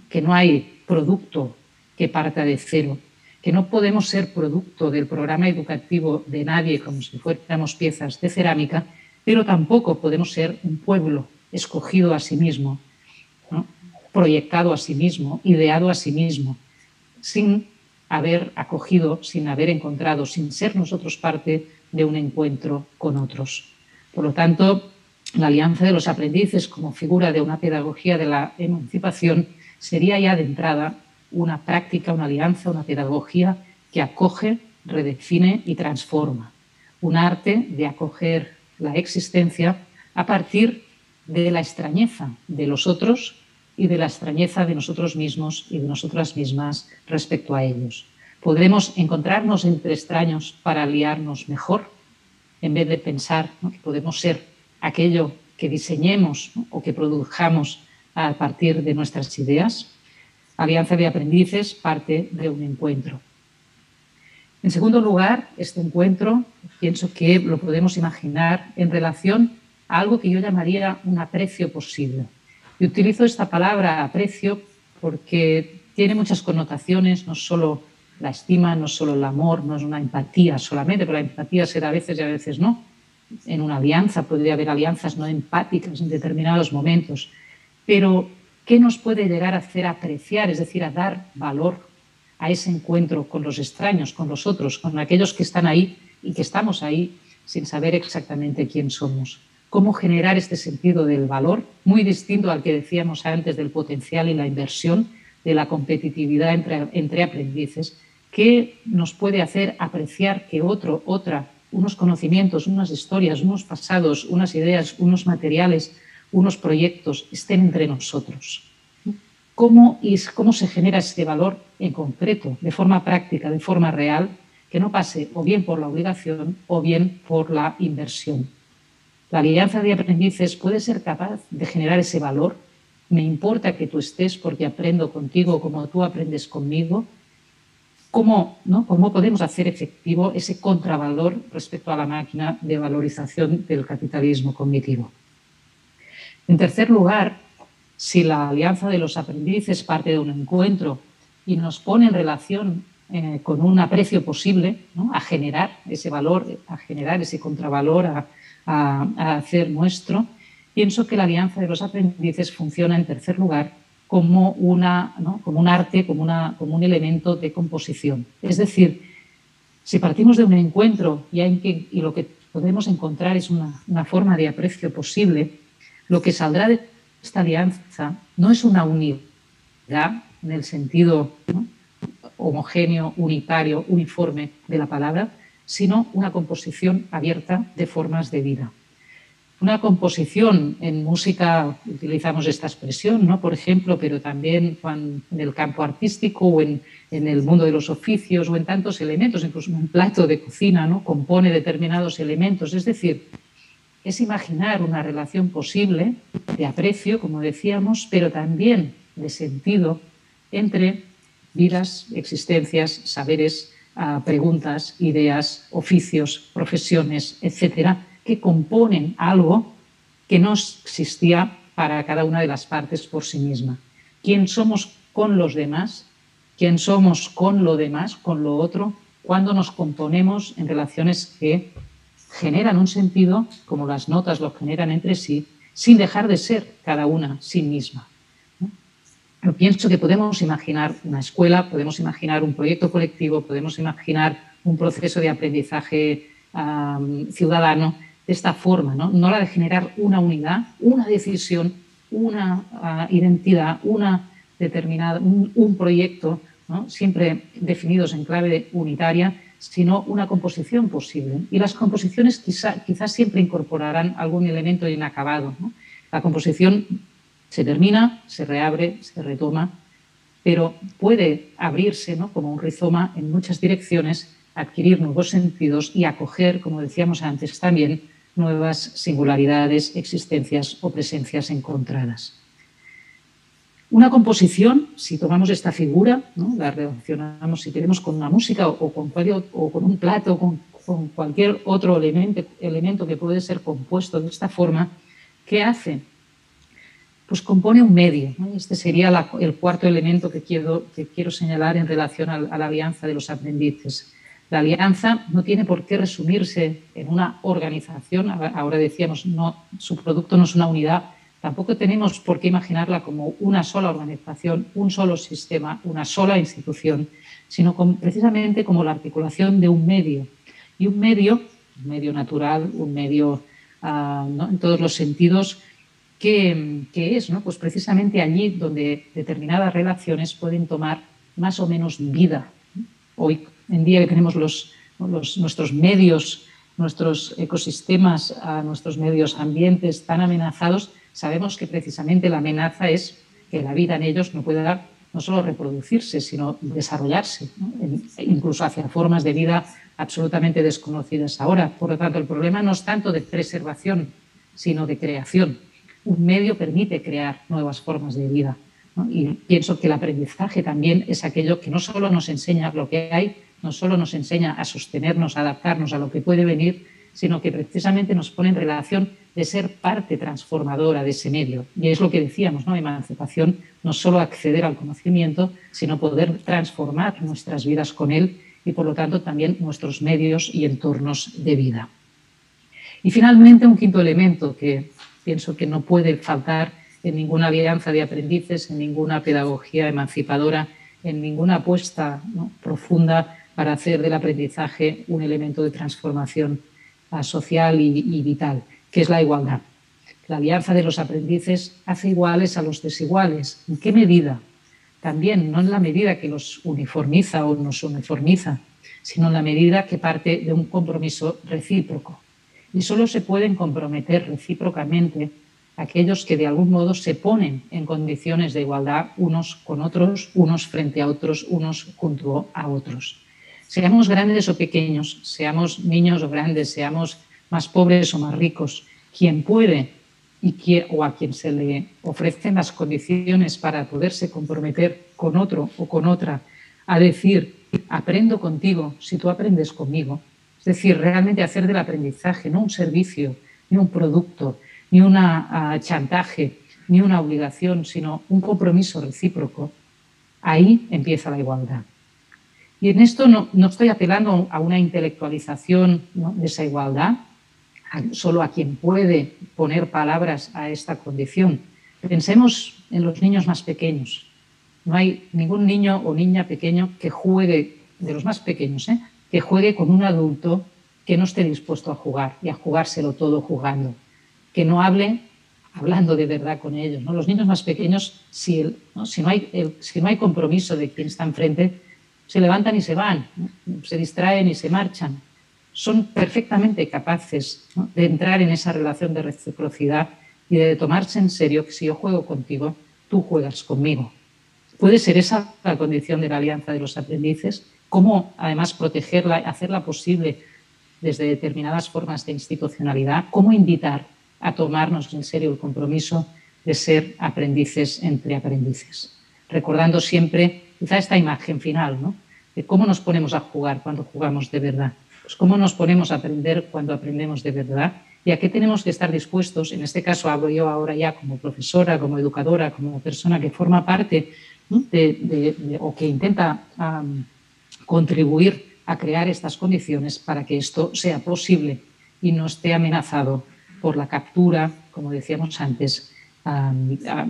que no hay producto que parta de cero, que no podemos ser producto del programa educativo de nadie como si fuéramos piezas de cerámica, pero tampoco podemos ser un pueblo escogido a sí mismo, proyectado a sí mismo, ideado a sí mismo, sin haber acogido, sin haber encontrado, sin ser nosotros parte de un encuentro con otros. Por lo tanto, la alianza de los aprendices como figura de una pedagogía de la emancipación sería ya de entrada una práctica, una alianza, una pedagogía que acoge, redefine y transforma. Un arte de acoger la existencia a partir de la extrañeza de los otros y de la extrañeza de nosotros mismos y de nosotras mismas respecto a ellos. Podremos encontrarnos entre extraños para aliarnos mejor, en vez de pensar que podemos ser aquello que diseñemos o que produjamos a partir de nuestras ideas. Alianza de Aprendices parte de un encuentro. En segundo lugar, este encuentro pienso que lo podemos imaginar en relación a algo que yo llamaría un aprecio posible. Y utilizo esta palabra aprecio porque tiene muchas connotaciones, no solo la estima, no solo el amor, no es una empatía solamente, pero la empatía será a veces y a veces no. En una alianza podría haber alianzas no empáticas en determinados momentos, pero ¿qué nos puede llegar a hacer apreciar, es decir, a dar valor a ese encuentro con los extraños, con los otros, con aquellos que están ahí y que estamos ahí sin saber exactamente quién somos? Cómo generar este sentido del valor, muy distinto al que decíamos antes del potencial y la inversión, de la competitividad entre, aprendices, que nos puede hacer apreciar que otro, otra, unos conocimientos, unas historias, unos pasados, unas ideas, unos materiales, unos proyectos estén entre nosotros. ¿Cómo, y cómo se genera este valor en concreto, de forma práctica, de forma real, que no pase o bien por la obligación o bien por la inversión? La alianza de aprendices puede ser capaz de generar ese valor. Me importa que tú estés porque aprendo contigo como tú aprendes conmigo. ¿Cómo, ¿no? ¿Cómo podemos hacer efectivo ese contravalor respecto a la máquina de valorización del capitalismo cognitivo? En tercer lugar, si la alianza de los aprendices parte de un encuentro y nos pone en relación eh, con un aprecio posible a generar ese valor, a generar ese contravalor, a, a, hacer nuestro, pienso que la alianza de los aprendices funciona en tercer lugar como, una, como un arte, como, una, como un elemento de composición. Es decir, si partimos de un encuentro y, hay y lo que podemos encontrar es una, forma de aprecio posible, lo que saldrá de esta alianza no es una unidad en el sentido homogéneo, unitario, uniforme de la palabra, sino una composición abierta de formas de vida. Una composición en música, utilizamos esta expresión, ¿no? por ejemplo, pero también en el campo artístico o en, el mundo de los oficios o en tantos elementos, incluso un plato de cocina ¿no? compone determinados elementos. Es decir, es imaginar una relación posible de aprecio, como decíamos, pero también de sentido entre vidas, existencias, saberes, preguntas, ideas, oficios, profesiones, etcétera, que componen algo que no existía para cada una de las partes por sí misma. ¿Quién somos con los demás? ¿Quién somos con lo demás, con lo otro? Cuando nos componemos en relaciones que generan un sentido, como las notas lo generan entre sí, sin dejar de ser cada una sí misma. Yo pienso que podemos imaginar una escuela, podemos imaginar un proyecto colectivo, podemos imaginar un proceso de aprendizaje ciudadano de esta forma, ¿no? la de generar una unidad, una decisión, una ah, identidad, una determinada, un, proyecto, siempre definidos en clave unitaria, sino una composición posible. Y las composiciones quizás siempre incorporarán algún elemento inacabado. La composición se termina, se reabre, se retoma, pero puede abrirse ¿no? como un rizoma en muchas direcciones, adquirir nuevos sentidos y acoger, como decíamos antes también, nuevas singularidades, existencias o presencias encontradas. Una composición, si tomamos esta figura, ¿no? la relacionamos, si queremos, con una música o, con, o con, un plato, o con, con cualquier otro elemento, elemento que puede ser compuesto de esta forma, ¿qué hace? Pues compone un medio. Este sería el cuarto elemento que quiero, que quiero señalar en relación a, la alianza de los aprendices. La alianza no tiene por qué resumirse en una organización, ahora decíamos, no, su producto no es una unidad, tampoco tenemos por qué imaginarla como una sola organización, un solo sistema, una sola institución, sino precisamente como la articulación de un medio. Y un medio, un medio natural, un medio ah, en todos los sentidos, que, es ¿no? pues precisamente allí donde determinadas relaciones pueden tomar más o menos vida. Hoy en día que tenemos los, nuestros medios, nuestros ecosistemas, nuestros medios ambientes tan amenazados, sabemos que precisamente la amenaza es que la vida en ellos no pueda no solo reproducirse, sino desarrollarse, incluso hacia formas de vida absolutamente desconocidas ahora. Por lo tanto, el problema no es tanto de preservación, sino de creación un medio permite crear nuevas formas de vida. Y pienso que el aprendizaje también es aquello que no solo nos enseña lo que hay, no solo nos enseña a sostenernos, a adaptarnos a lo que puede venir, sino que precisamente nos pone en relación de ser parte transformadora de ese medio. Y es lo que decíamos, ¿no? Emancipación, no solo acceder al conocimiento, sino poder transformar nuestras vidas con él y, por lo tanto, también nuestros medios y entornos de vida. Y finalmente, un quinto elemento que pienso que no puede faltar en ninguna alianza de aprendices, en ninguna pedagogía emancipadora, en ninguna apuesta profunda para hacer del aprendizaje un elemento de transformación social y, vital. que es la igualdad. La alianza de los aprendices hace iguales a los desiguales. ¿En qué medida? También no en la medida que los uniformiza o nos uniformiza, sino en la medida que parte de un compromiso recíproco. Y solo se pueden comprometer recíprocamente aquellos que de algún modo se ponen en condiciones de igualdad unos con otros, unos frente a otros, unos junto a otros. Seamos grandes o pequeños, seamos niños o grandes, seamos más pobres o más ricos, quien puede y o a quien se le ofrecen las condiciones para poderse comprometer con otro o con otra a decir, aprendo contigo si tú aprendes conmigo. Es decir, realmente hacer del aprendizaje no un servicio, ni un producto, ni un chantaje, ni una obligación, sino un compromiso recíproco, ahí empieza la igualdad. Y en esto no, estoy apelando a una intelectualización de esa igualdad, solo a quien puede poner palabras a esta condición. Pensemos en los niños más pequeños. No hay ningún niño o niña pequeño que juegue, de los más pequeños, ¿eh? Que juegue con un adulto que no esté dispuesto a jugar y a jugárselo todo jugando que no hable hablando de verdad con ellos. ¿no? Los niños más pequeños, si, ¿no? Hay, si no hay compromiso de quien está enfrente, se levantan y se van, se distraen y se marchan. Son perfectamente capaces de entrar en esa relación de reciprocidad y de tomarse en serio que si yo juego contigo, tú juegas conmigo. Puede ser esa la condición de la alianza de los aprendices, cómo además protegerla, hacerla posible desde determinadas formas de institucionalidad, cómo invitar a tomarnos en serio el compromiso de ser aprendices entre aprendices. Recordando siempre quizá esta imagen final, ¿no? de cómo nos ponemos a jugar cuando jugamos de verdad, pues cómo nos ponemos a aprender cuando aprendemos de verdad y a qué tenemos que estar dispuestos, en este caso hablo yo ahora ya como profesora, como educadora, como persona que forma parte de, o que intenta contribuir a crear estas condiciones para que esto sea posible y no esté amenazado por la captura, como decíamos antes,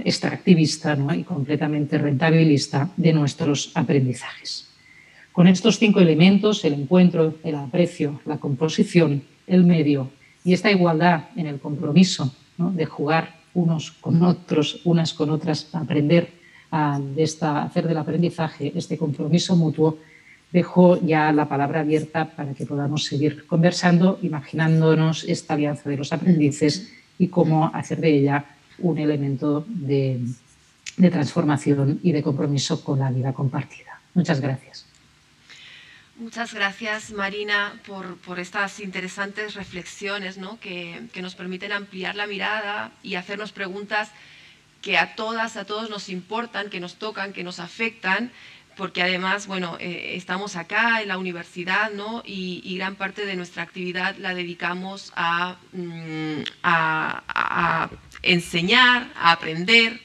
extractivista y completamente rentabilista de nuestros aprendizajes. Con estos cinco elementos, el encuentro, el aprecio, la composición, el medio y esta igualdad en el compromiso de jugar unos con otros, unas con otras, aprender a hacer del aprendizaje este compromiso mutuo, dejo ya la palabra abierta para que podamos seguir conversando, imaginándonos esta alianza de los aprendices y cómo hacer de ella un elemento de, transformación y de compromiso con la vida compartida. Muchas gracias. Muchas gracias, Marina, por, estas interesantes reflexiones que, que, nos permiten ampliar la mirada y hacernos preguntas que a todas, a todos nos importan, que nos tocan, que nos afectan porque además, bueno, eh, estamos acá en la universidad, ¿no? Y, gran parte de nuestra actividad la dedicamos a, mm, enseñar, a aprender,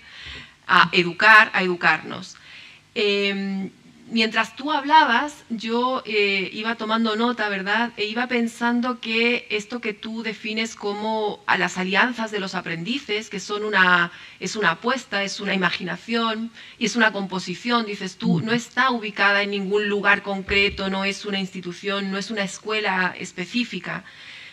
a educar, a educarnos. Em, mientras tú hablabas, yo eh, iba tomando nota, ¿verdad? E iba pensando que esto que tú defines como a las alianzas de los aprendices, que son una, es una apuesta, es una imaginación y es una composición, dices tú, no está ubicada en ningún lugar concreto, no es una institución, no es una escuela específica.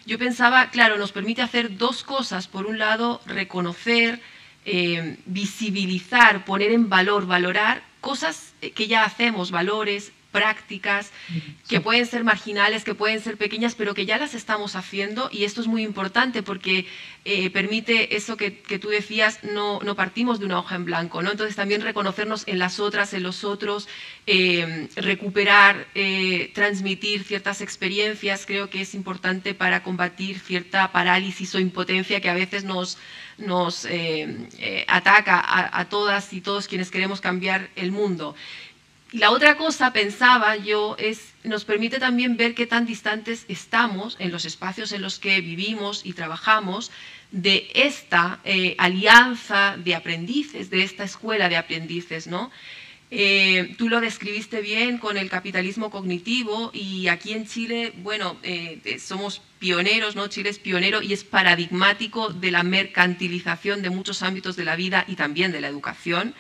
Yo pensaba, claro, nos permite hacer dos cosas. Por un lado, reconocer, eh, visibilizar, poner en valor, valorar cosas que ya hacemos, valores, prácticas, que pueden ser marginales, que pueden ser pequeñas, pero que ya las estamos haciendo y esto es muy importante porque eh, permite eso que, tú decías, no, no, partimos de una hoja en blanco, ¿no? entonces también reconocernos en las otras, en los otros, eh, recuperar, transmitir ciertas experiencias, creo que es importante para combatir cierta parálisis o impotencia que a veces nos nos eh, eh, ataca a, todas y todos quienes queremos cambiar el mundo. Y la otra cosa, pensaba yo, es nos permite también ver qué tan distantes estamos en los espacios en los que vivimos y trabajamos de esta eh, alianza de aprendices, de esta escuela de aprendices, ¿no? Eh, tú lo describiste bien con el capitalismo cognitivo y aquí en Chile, bueno, eh, somos pioneros, ¿no? Chile es pionero y es paradigmático de la mercantilización de muchos ámbitos de la vida y también de la educación.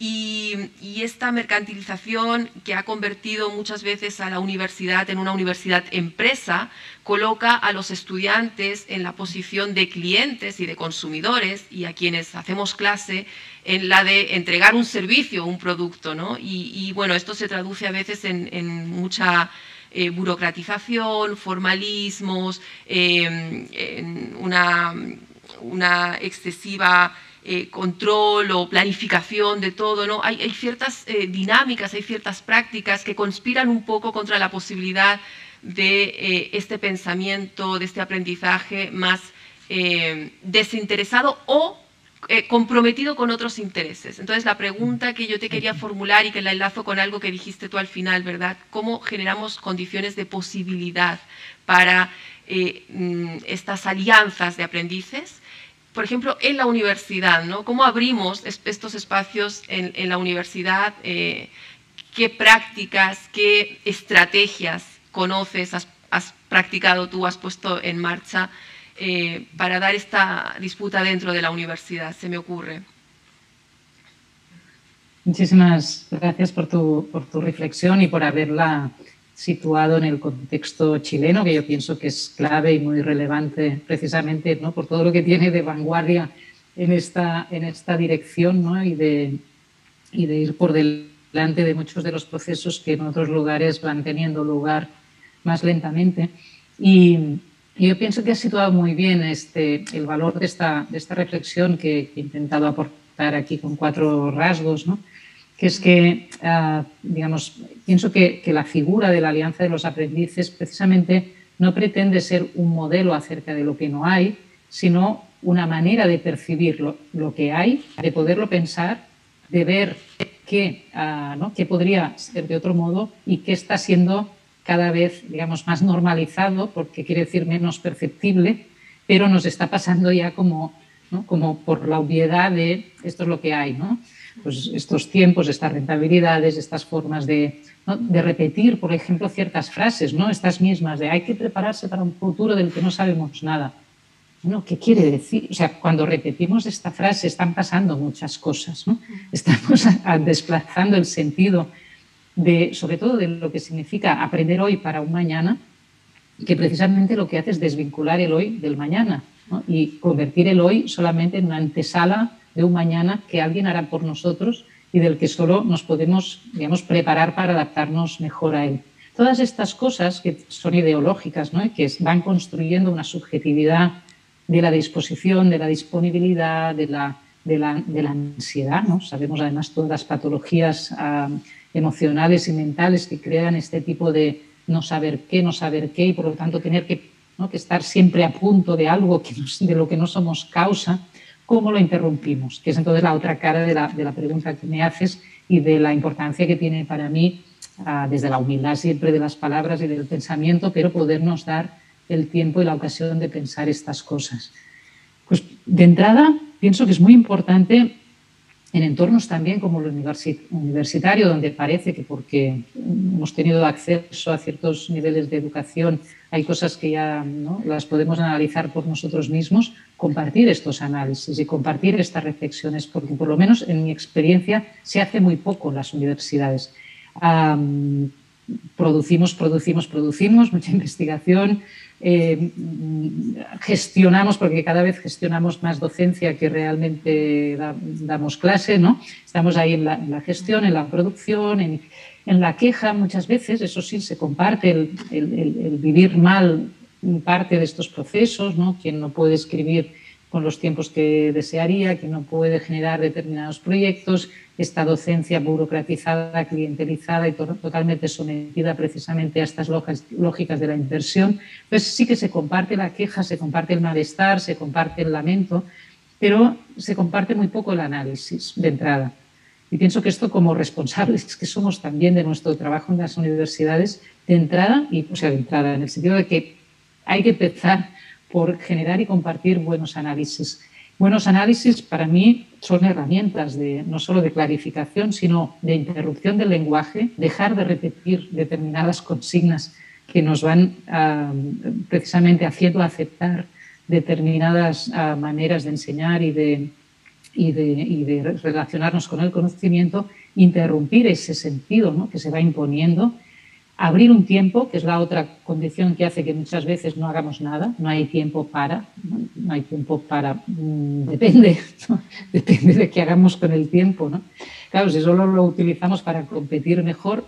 Y, esta mercantilización que ha convertido muchas veces a la universidad en una universidad empresa, coloca a los estudiantes en la posición de clientes y de consumidores y a quienes hacemos clase en la de entregar un servicio, un producto. ¿no? Y, bueno, esto se traduce a veces en, mucha eh, burocratización, formalismos, eh, en una, una excesiva eh, control o planificación de todo, ¿no? Hay, ciertas eh, dinámicas, hay ciertas prácticas que conspiran un poco contra la posibilidad de eh, este pensamiento, de este aprendizaje más desinteresado o comprometido con otros intereses. Entonces, la pregunta que yo te quería formular y que la enlazo con algo que dijiste tú al final, ¿verdad? ¿Cómo generamos condiciones de posibilidad para mm, estas alianzas de aprendices? Por ejemplo, en la universidad, ¿no? ¿Cómo abrimos estos espacios en, la universidad? Eh, ¿Qué prácticas, qué estrategias conoces, has, practicado tú, has puesto en marcha eh, para dar esta disputa dentro de la universidad? Se me ocurre. Muchísimas gracias por tu, por tu reflexión y por haberla situado en el contexto chileno, que yo pienso que es clave y muy relevante precisamente ¿no? por todo lo que tiene de vanguardia en esta, en esta dirección ¿no? y, de, y de ir por delante de muchos de los procesos que en otros lugares van teniendo lugar más lentamente. Y, yo pienso que ha situado muy bien este, el valor de esta, de esta reflexión que, he intentado aportar aquí con cuatro rasgos. ¿no? Que es que, ah, digamos, pienso que, la figura de la Alianza de los Aprendices precisamente no pretende ser un modelo acerca de lo que no hay, sino una manera de percibir lo, que hay, de poderlo pensar, de ver qué, ah, ¿no? qué podría ser de otro modo y qué está siendo cada vez, digamos, más normalizado, porque quiere decir menos perceptible, pero nos está pasando ya como, como por la obviedad de esto es lo que hay. ¿no? Pues estos tiempos, estas rentabilidades, estas formas de, de, repetir, por ejemplo, ciertas frases, ¿no? estas mismas de hay que prepararse para un futuro del que no sabemos nada. Bueno, ¿Qué quiere decir? O sea, cuando repetimos esta frase están pasando muchas cosas. ¿no? Estamos desplazando el sentido de, sobre todo de lo que significa aprender hoy para un mañana, que precisamente lo que hace es desvincular el hoy del mañana y convertir el hoy solamente en una antesala de un mañana que alguien hará por nosotros y del que solo nos podemos digamos, preparar para adaptarnos mejor a él. Todas estas cosas que son ideológicas, ¿no? que van construyendo una subjetividad de la disposición, de la disponibilidad, de la, de la, de la ansiedad. ¿no? Sabemos además todas las patologías ah, emocionales y mentales que crean este tipo de no saber qué, no saber qué y por lo tanto tener que, ¿no? que estar siempre a punto de algo que de lo que no somos causa cómo lo interrumpimos, que es entonces la otra cara de la, de la pregunta que me haces y de la importancia que tiene para mí, ah, desde la humildad siempre de las palabras y del pensamiento, pero podernos dar el tiempo y la ocasión de pensar estas cosas. Pues de entrada, pienso que es muy importante en entornos también como el universitario, donde parece que porque hemos tenido acceso a ciertos niveles de educación hay cosas que ya ¿no? las podemos analizar por nosotros mismos, compartir estos análisis y compartir estas reflexiones, porque por lo menos en mi experiencia se hace muy poco en las universidades. producimos, producimos, producimos, mucha investigación, eh, gestionamos, porque cada vez gestionamos más docencia que realmente damos clase, ¿no? Estamos ahí en la, gestión, en la producción, en, la queja muchas veces, eso sí, se comparte el, vivir mal parte de estos procesos, ¿no? Quien no puede escribir con los tiempos que desearía, quien no puede generar determinados proyectos, esta docencia burocratizada, clientelizada y totalmente sometida precisamente a estas lógicas de la inversión. Pues sí que se comparte la queja, se comparte el malestar, se comparte el lamento, pero se comparte muy poco el análisis de entrada. Y pienso que esto como responsables que somos también de nuestro trabajo en las universidades, de entrada, y o sea, de entrada, en el sentido de que hay que empezar por generar y compartir buenos análisis. Buenos análisis para mí son herramientas de, no solo de clarificación, sino de interrupción del lenguaje, dejar de repetir determinadas consignas que nos van ah, precisamente haciendo aceptar determinadas ah, maneras de enseñar y de, y de, relacionarnos con el conocimiento, interrumpir ese sentido que se va imponiendo, abrir un tiempo, que es la otra condición que hace que muchas veces no hagamos nada, no hay tiempo para, no, hay tiempo para, mm, depende, depende de qué hagamos con el tiempo. ¿no? Claro, si solo lo utilizamos para competir mejor,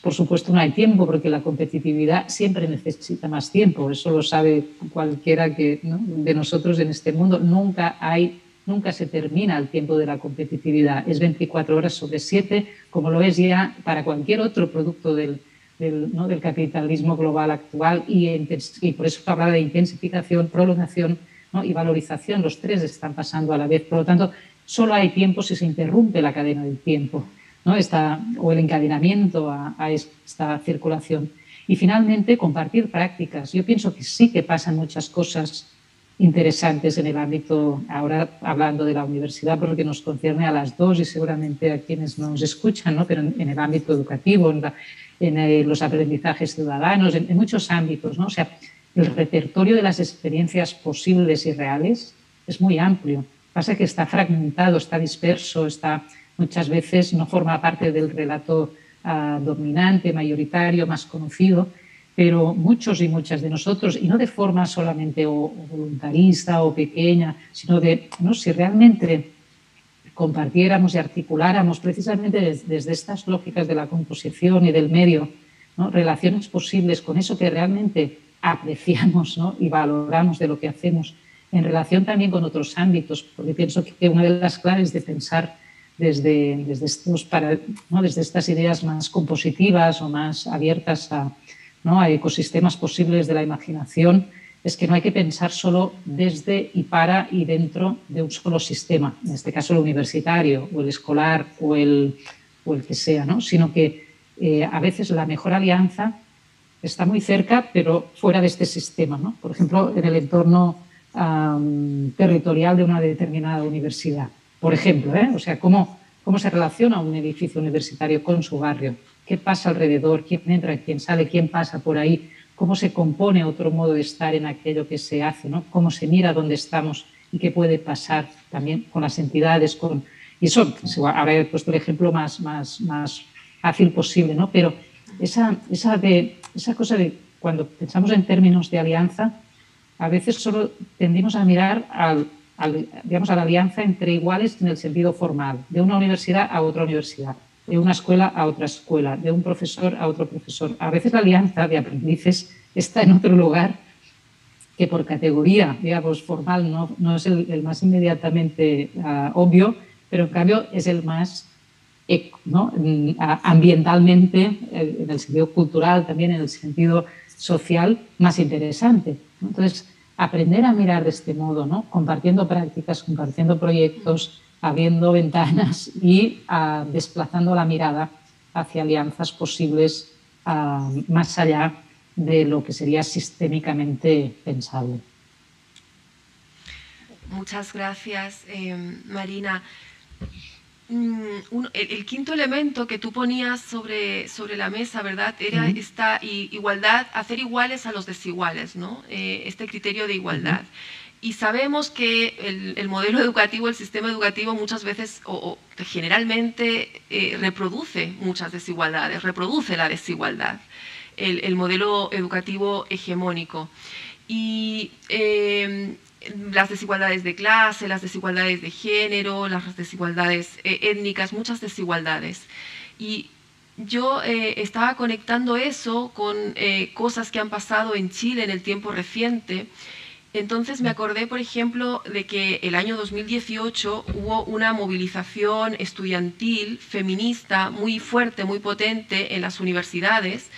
por supuesto no hay tiempo porque la competitividad siempre necesita más tiempo. Eso lo sabe cualquiera que, de nosotros en este mundo. Nunca hay, nunca se termina el tiempo de la competitividad. Es 24 horas sobre 7, como lo es ya para cualquier otro producto del, del, del capitalismo global actual y, por eso habla de intensificación, prolongación y valorización. Los tres están pasando a la vez. Por lo tanto, solo hay tiempo si se interrumpe la cadena del tiempo. ¿no? o el encadenamiento a, esta circulación. Y finalmente, compartir prácticas. Yo pienso que sí que pasan muchas cosas interesantes en el ámbito, ahora hablando de la universidad, porque nos concierne a las dos y seguramente a quienes nos escuchan, ¿no? pero en, el ámbito educativo, en, eh, los aprendizajes ciudadanos, en, muchos ámbitos. ¿no? O sea, el repertorio de las experiencias posibles y reales es muy amplio. Pasa que está fragmentado, está disperso, está muchas veces no forma parte del relato ah, dominante, mayoritario, más conocido, pero muchos y muchas de nosotros, y no de forma solamente voluntarista o pequeña, sino de, no, si realmente compartiéramos y articuláramos precisamente desde, estas lógicas de la composición y del medio, relaciones posibles con eso que realmente apreciamos y valoramos de lo que hacemos, en relación también con otros ámbitos, porque pienso que una de las claves de pensar desde, desde, estos para, ¿no? desde estas ideas más compositivas o más abiertas a, ¿no? a ecosistemas posibles de la imaginación, es que no hay que pensar solo desde y para y dentro de un solo sistema, en este caso el universitario o el escolar o el, o el que sea, ¿no? sino que eh, a veces la mejor alianza está muy cerca, pero fuera de este sistema. ¿no? Por ejemplo, en el entorno territorial de una determinada universidad por ejemplo, ¿eh? o sea, cómo, cómo se relaciona un edificio universitario con su barrio, qué pasa alrededor, quién entra, quién sale, quién pasa por ahí, cómo se compone otro modo de estar en aquello que se hace, ¿no? cómo se mira dónde estamos y qué puede pasar también con las entidades. Con... Y eso, ahora he puesto el ejemplo más, más, más fácil posible, ¿no? pero esa, esa, de, esa cosa de cuando pensamos en términos de alianza, a veces solo tendimos a mirar al, digamos, a la alianza entre iguales en el sentido formal, de una universidad a otra universidad, de una escuela a otra escuela, de un profesor a otro profesor. A veces la alianza de aprendices está en otro lugar que por categoría, digamos, formal no, no es el, más inmediatamente ah, obvio, pero en cambio es el más ¿no? ambientalmente, eh, en el sentido cultural, también en el sentido social, más interesante. Entonces, aprender a mirar de este modo, ¿no? compartiendo prácticas, compartiendo proyectos, abriendo ventanas y ah, desplazando la mirada hacia alianzas posibles ah, más allá de lo que sería sistémicamente pensable. Muchas gracias, eh, Marina. Mm, el, quinto elemento que tú ponías sobre, sobre la mesa, ¿verdad? Era esta igualdad, hacer iguales a los desiguales, ¿no? Eh, este criterio de igualdad. Y sabemos que el, modelo educativo, el sistema educativo muchas veces o, generalmente eh, reproduce muchas desigualdades, reproduce la desigualdad, el, modelo educativo hegemónico. Y eh, las desigualdades de clase, las desigualdades de género, las desigualdades eh, étnicas, muchas desigualdades. Y yo eh, estaba conectando eso con cosas que han pasado en Chile en el tiempo reciente. Entonces me acordé, por ejemplo, de que el año 2018 hubo una movilización estudiantil feminista muy fuerte, muy potente en las universidades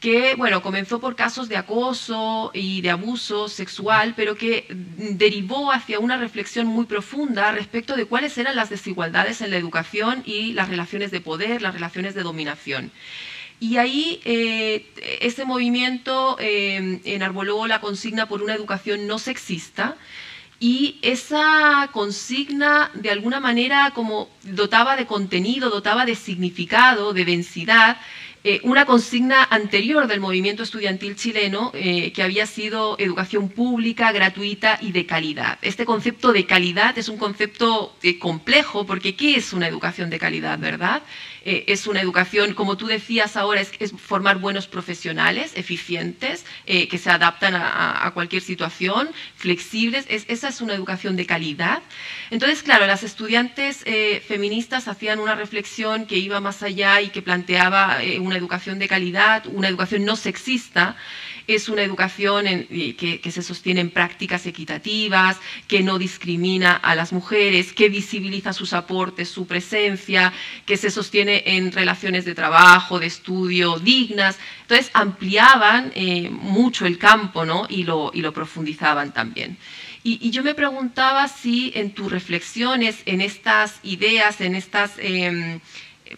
que bueno, comenzó por casos de acoso y de abuso sexual, pero que derivó hacia una reflexión muy profunda respecto de cuáles eran las desigualdades en la educación y las relaciones de poder, las relaciones de dominación. Y ahí eh, ese movimiento eh, enarboló la consigna por una educación no sexista, y esa consigna de alguna manera como dotaba de contenido, dotaba de significado, de densidad eh, una consigna anterior del movimiento estudiantil chileno eh, que había sido educación pública, gratuita y de calidad. Este concepto de calidad es un concepto complejo porque ¿qué es una educación de calidad, verdad? Es una educación, como tú decías ahora, es, formar buenos profesionales, eficientes, que se adaptan a, cualquier situación, flexibles. esa es una educación de calidad. Entonces, claro, las estudiantes feministas hacían una reflexión que iba más allá y que planteaba una educación de calidad, una educación no sexista, es una educación que, se sostiene en prácticas equitativas, que no discrimina a las mujeres, que visibiliza sus aportes, su presencia, que se sostiene en relaciones de trabajo, de estudio dignas. Entonces ampliaban eh, mucho el campo ¿no? y, lo, y lo profundizaban también. Y, yo me preguntaba si en tus reflexiones, en estas ideas, en estas... Em,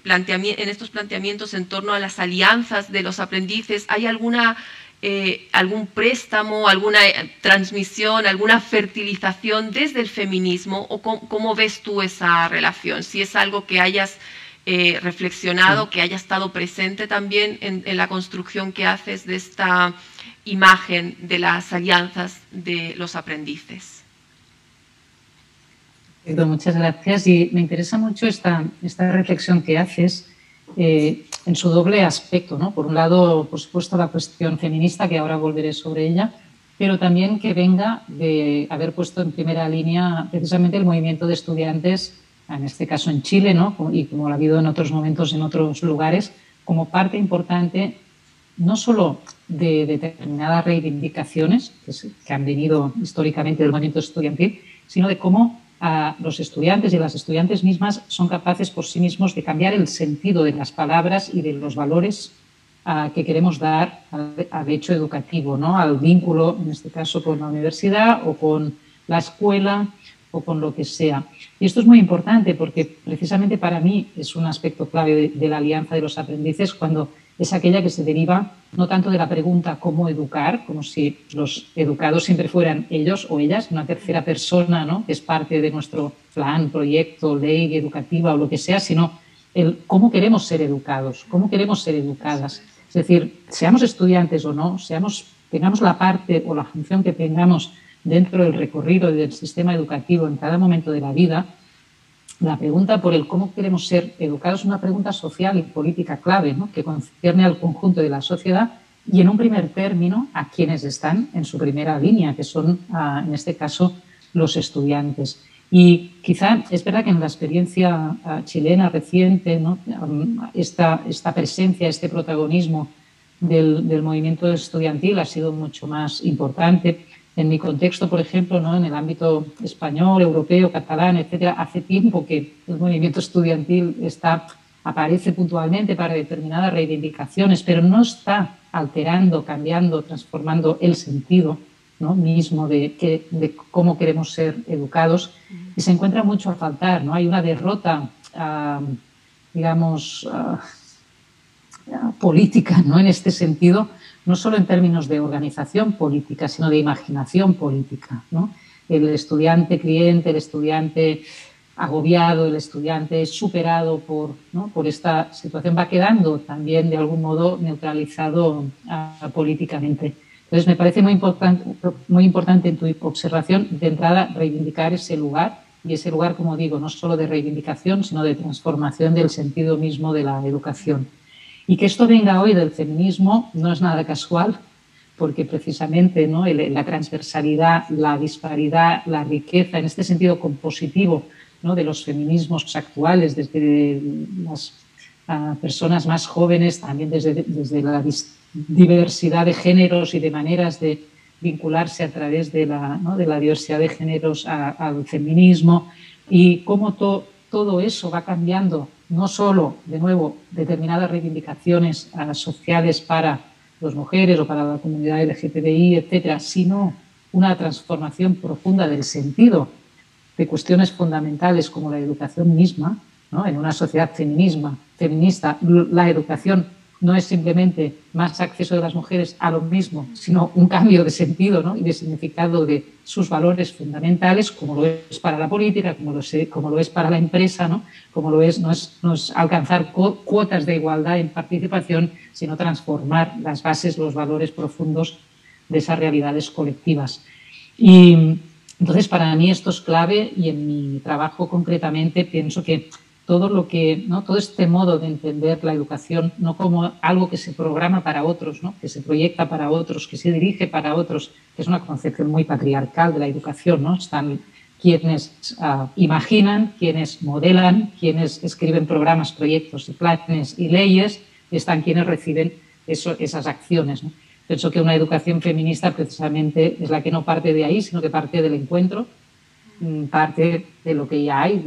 en estos planteamientos en torno a las alianzas de los aprendices, ¿hay alguna, eh, algún préstamo, alguna eh, transmisión, alguna fertilización desde el feminismo? ¿O cómo, ves tú esa relación? Si es algo que hayas eh, reflexionado, que haya estado presente también en, en la construcción que haces de esta imagen de las alianzas de los aprendices muchas gracias. Y me interesa mucho esta, esta reflexión que haces eh, en su doble aspecto. ¿no? Por un lado, por supuesto, la cuestión feminista, que ahora volveré sobre ella, pero también que venga de haber puesto en primera línea precisamente el movimiento de estudiantes, en este caso en Chile, ¿no? y como lo ha habido en otros momentos en otros lugares, como parte importante no solo de determinadas reivindicaciones que, han venido históricamente del movimiento estudiantil, sino de cómo a los estudiantes y las estudiantes mismas son capaces por sí mismos de cambiar el sentido de las palabras y de los valores que queremos dar al, hecho educativo, ¿no? al vínculo, en este caso, con la universidad o con la escuela o con lo que sea. Y esto es muy importante porque precisamente para mí es un aspecto clave de la alianza de los aprendices cuando es aquella que se deriva no tanto de la pregunta cómo educar, como si los educados siempre fueran ellos o ellas, una tercera persona, ¿no? que es parte de nuestro plan, proyecto, ley educativa o lo que sea, sino el cómo queremos ser educados, cómo queremos ser educadas. Es decir, seamos estudiantes o no, seamos, tengamos la parte o la función que tengamos dentro del recorrido del sistema educativo en cada momento de la vida, la pregunta por el cómo queremos ser educados es una pregunta social y política clave, que concierne al conjunto de la sociedad y en un primer término a quienes están en su primera línea, que son, ah, en este caso, los estudiantes. Y quizá es verdad que en la experiencia ah, chilena reciente, esta, esta, presencia, este protagonismo del, del movimiento estudiantil ha sido mucho más importante en mi contexto, por ejemplo, ¿no? en el ámbito español, europeo, catalán, etcétera, hace tiempo que el movimiento estudiantil está, aparece puntualmente para determinadas reivindicaciones, pero no está alterando, cambiando, transformando el sentido ¿no? mismo de, que, de cómo queremos ser educados y se encuentra mucho a faltar. ¿no? Hay una derrota, ah, digamos, ah, política ¿no? en este sentido no solo en términos de organización política, sino de imaginación política. El estudiante cliente, el estudiante agobiado, el estudiante superado por, por esta situación va quedando también de algún modo neutralizado ah, políticamente. Entonces, me parece muy importante, muy importante en tu observación, de entrada, reivindicar ese lugar y ese lugar, como digo, no solo de reivindicación, sino de transformación del sentido mismo de la educación. Y que esto venga hoy del feminismo no es nada casual, porque precisamente la transversalidad, la disparidad, la riqueza, en este sentido compositivo de los feminismos actuales, desde las personas más jóvenes, también desde, la diversidad de géneros y de maneras de vincularse a través de la diversidad de géneros al feminismo, y cómo todo eso va cambiando no solo, de nuevo, determinadas reivindicaciones sociales para las mujeres o para la comunidad LGTBI, etcétera, sino una transformación profunda del sentido de cuestiones fundamentales como la educación misma, ¿no? en una sociedad feminista, la educación no es simplemente más acceso de las mujeres a lo mismo, sino un cambio de sentido y de significado de sus valores fundamentales, como lo es para la política, como lo, es, como lo es para la empresa, ¿no? como lo es no, es alcanzar cuotas de igualdad en participación, sino transformar las bases, los valores profundos de esas realidades colectivas. Y entonces, para mí esto es clave y en mi trabajo concretamente pienso que todo lo que, ¿no? todo este modo de entender la educación no como algo que se programa para otros, ¿no? que se proyecta para otros, que se dirige para otros, que es una concepción muy patriarcal de la educación. ¿no? Están quienes uh, imaginan, quienes modelan, quienes escriben programas, proyectos y planes y leyes, están quienes reciben eso, esas acciones. ¿no? Pienso que una educación feminista precisamente es la que no parte de ahí, sino que parte del encuentro, parte de lo que ya hay.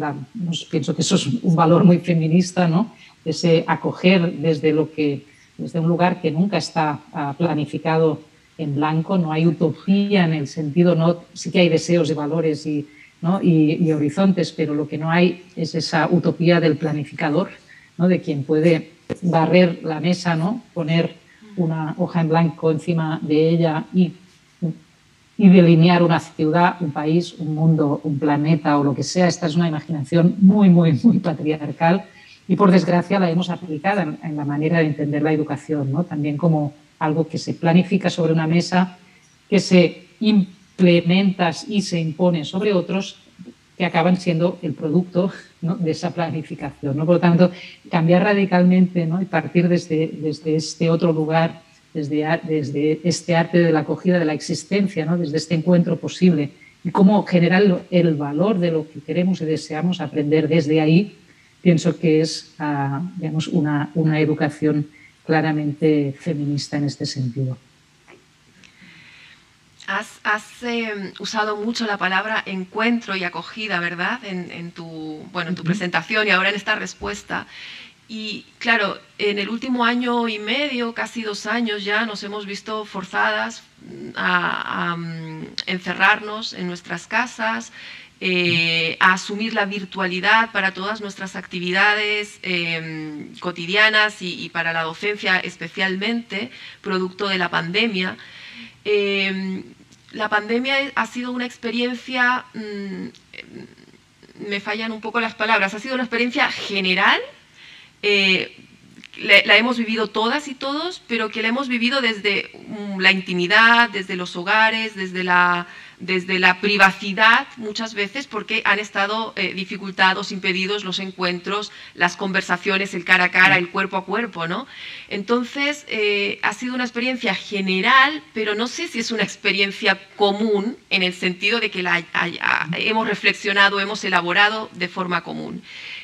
pienso que eso es un valor muy feminista, ¿no? Ese acoger desde lo que desde un lugar que nunca está ah, planificado en blanco, no hay utopía en el sentido, no, sí que hay deseos y valores y, ¿no? y, horizontes, pero lo que no hay es esa utopía del planificador, ¿no? de quien puede barrer la mesa, ¿no? poner una hoja en blanco encima de ella y y delinear una ciudad, un país, un mundo, un planeta o lo que sea. Esta es una imaginación muy, muy, muy patriarcal y por desgracia la hemos aplicado en, la manera de entender la educación, ¿no? también como algo que se planifica sobre una mesa, que se implementa y se impone sobre otros que acaban siendo el producto de esa planificación. ¿no? Por lo tanto, cambiar radicalmente ¿no? y partir desde, desde este otro lugar desde, este arte de la acogida de la existencia, ¿no? desde este encuentro posible, y cómo generar el valor de lo que queremos y deseamos aprender desde ahí, pienso que es ah, digamos, una, una educación claramente feminista en este sentido. Has, em, usado mucho la palabra encuentro y acogida, ¿verdad? En, tu, bueno, en tu presentación y ahora en esta respuesta. Y claro, en el último año y medio, casi dos años ya, nos hemos visto forzadas a, mm, encerrarnos en nuestras casas, eh, a asumir la virtualidad para todas nuestras actividades em, cotidianas y, para la docencia especialmente, producto de la pandemia. Em, la pandemia ha sido una experiencia, mm, me fallan un poco las palabras, ha sido una experiencia general eh, la, hemos vivido todas y todos, pero que la hemos vivido desde mm, la intimidad, desde los hogares, desde la, desde la privacidad muchas veces, porque han estado eh, dificultados, impedidos los encuentros, las conversaciones, el cara a cara, el cuerpo a cuerpo, ¿no? Entonces, eh, ha sido una experiencia general, pero no sé si es una experiencia común en el sentido de que la hemos reflexionado, hemos elaborado de forma común.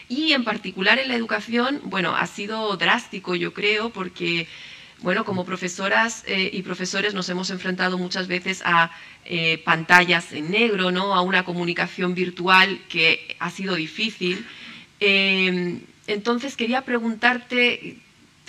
Y en particular en la educación, bueno, ha sido drástico, yo creo, porque, bueno, como profesoras eh, y profesores nos hemos enfrentado muchas veces a eh, pantallas en negro, ¿no? A una comunicación virtual que ha sido difícil. Eh, entonces quería preguntarte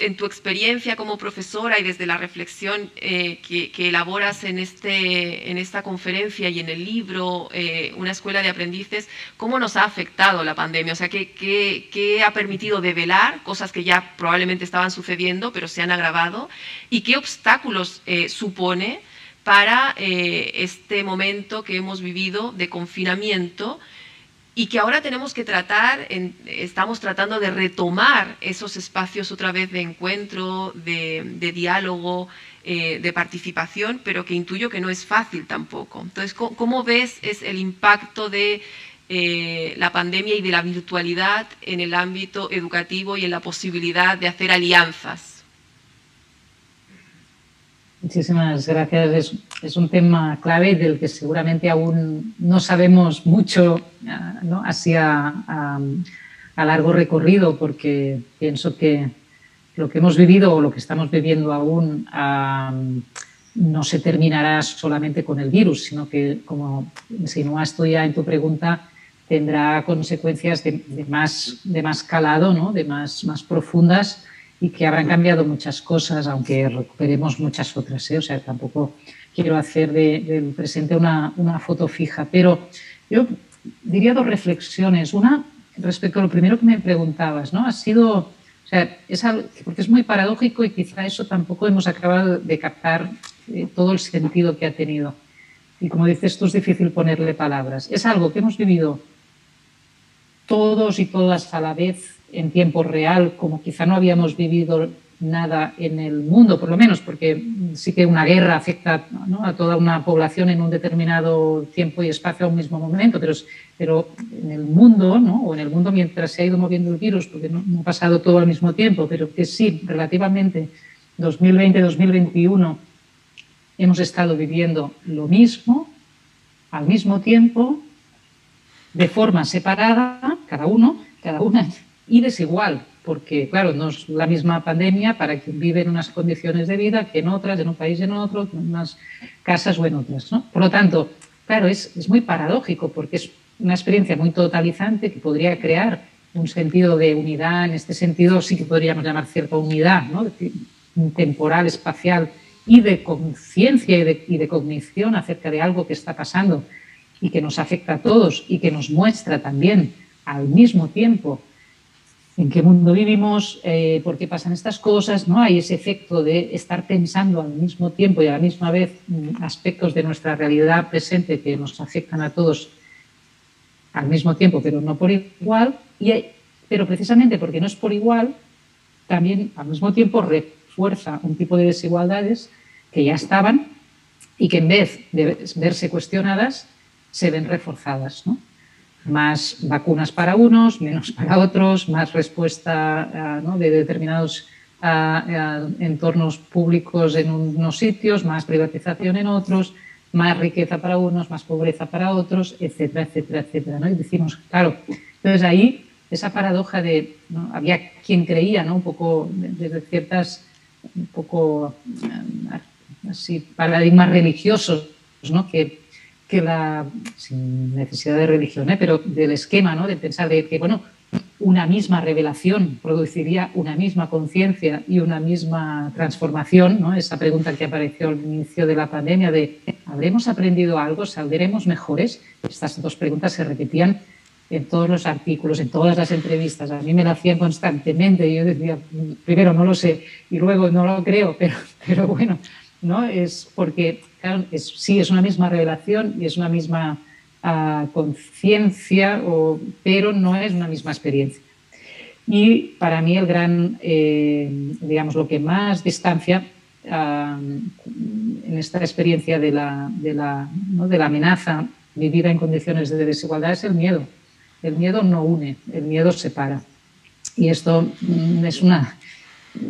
en tu experiencia como profesora y desde la reflexión eh, que, elaboras en, este, en esta conferencia y en el libro, eh, Una escuela de aprendices, ¿cómo nos ha afectado la pandemia? O sea, ¿qué, qué, ha permitido develar cosas que ya probablemente estaban sucediendo, pero se han agravado? ¿Y qué obstáculos eh, supone para este momento que hemos vivido de confinamiento? Y que ahora tenemos que tratar, estamos tratando de retomar esos espacios otra vez de encuentro, de, diálogo, eh, de participación, pero que intuyo que no es fácil tampoco. Entonces, ¿cómo, ves es el impacto de eh, la pandemia y de la virtualidad en el ámbito educativo y en la posibilidad de hacer alianzas? Muchísimas gracias. Es, es, un tema clave del que seguramente aún no sabemos mucho ah, ¿no? así a, a, largo recorrido, porque pienso que lo que hemos vivido o lo que estamos viviendo aún no se terminará solamente con el virus, sino que, como insinuas tú ya en tu pregunta, tendrá consecuencias de, de más, de más calado, ¿no? de más, más profundas y que habrán cambiado muchas cosas, aunque recuperemos muchas otras. ¿eh? O sea, tampoco quiero hacer del presente una, una, foto fija, pero yo diría dos reflexiones. Una, respecto a lo primero que me preguntabas, ¿no? Ha sido, sea, es porque es muy paradójico y quizá eso tampoco hemos acabado de captar eh, todo el sentido que ha tenido. Y como dices tú, es difícil ponerle palabras. Es algo que hemos vivido todos y todas a la vez en tiempo real, como quizá no habíamos vivido nada en el mundo, por lo menos, porque sí que una guerra afecta a toda una población en un determinado tiempo y espacio a un mismo momento, pero, en el mundo, ¿no? o en el mundo mientras se ha ido moviendo el virus, porque no, no ha pasado todo al mismo tiempo, pero que sí, relativamente 2020-2021 hemos estado viviendo lo mismo, al mismo tiempo, de forma separada, cada uno, cada una, y desigual, porque, claro, no es la misma pandemia para quien vive en unas condiciones de vida que en otras, en un país en otro, en unas casas o en otras. ¿no? Por lo tanto, claro, es, es muy paradójico porque es una experiencia muy totalizante que podría crear un sentido de unidad, en este sentido sí que podríamos llamar cierta unidad, ¿no? temporal, espacial y de conciencia y y de cognición acerca de algo que está pasando y que nos afecta a todos y que nos muestra también al mismo tiempo en qué mundo vivimos, eh, por qué pasan estas cosas, ¿no? Hay ese efecto de estar pensando al mismo tiempo y a la misma vez mm, aspectos de nuestra realidad presente que nos afectan a todos al mismo tiempo, pero no por igual, y pero precisamente porque no es por igual, también al mismo tiempo refuerza un tipo de desigualdades que ya estaban y que en vez de verse cuestionadas, se ven reforzadas. ¿no? más vacunas para unos, menos para otros, más respuesta eh, de determinados eh, eh, entornos públicos en unos sitios, más privatización en otros, más riqueza para unos, más pobreza para otros, etcétera, etcétera, etcétera. Y decimos, claro, entonces ahí esa paradoja de, había quien creía, ¿no? un poco desde ciertas, un poco así, paradigmas religiosos, ¿no? que que la, sin necesidad de religión, ¿eh? pero del esquema, ¿no? de pensar de que, bueno, una misma revelación produciría una misma conciencia y una misma transformación, ¿no? esa pregunta que apareció al inicio de la pandemia de ¿habremos aprendido algo? ¿Saldremos mejores? Estas dos preguntas se repetían en todos los artículos, en todas las entrevistas. A mí me la hacían constantemente y yo decía, primero no lo sé y luego no lo creo, pero, pero bueno, ¿no? es porque sí, es una misma revelación y es una misma ah, conciencia, pero no es una misma experiencia. Y para mí el gran, eh, digamos, lo que más distancia ah, en esta experiencia de la, de la, de la amenaza vivida en condiciones de desigualdad es el miedo. El miedo no une, el miedo separa. Y esto mm, es una,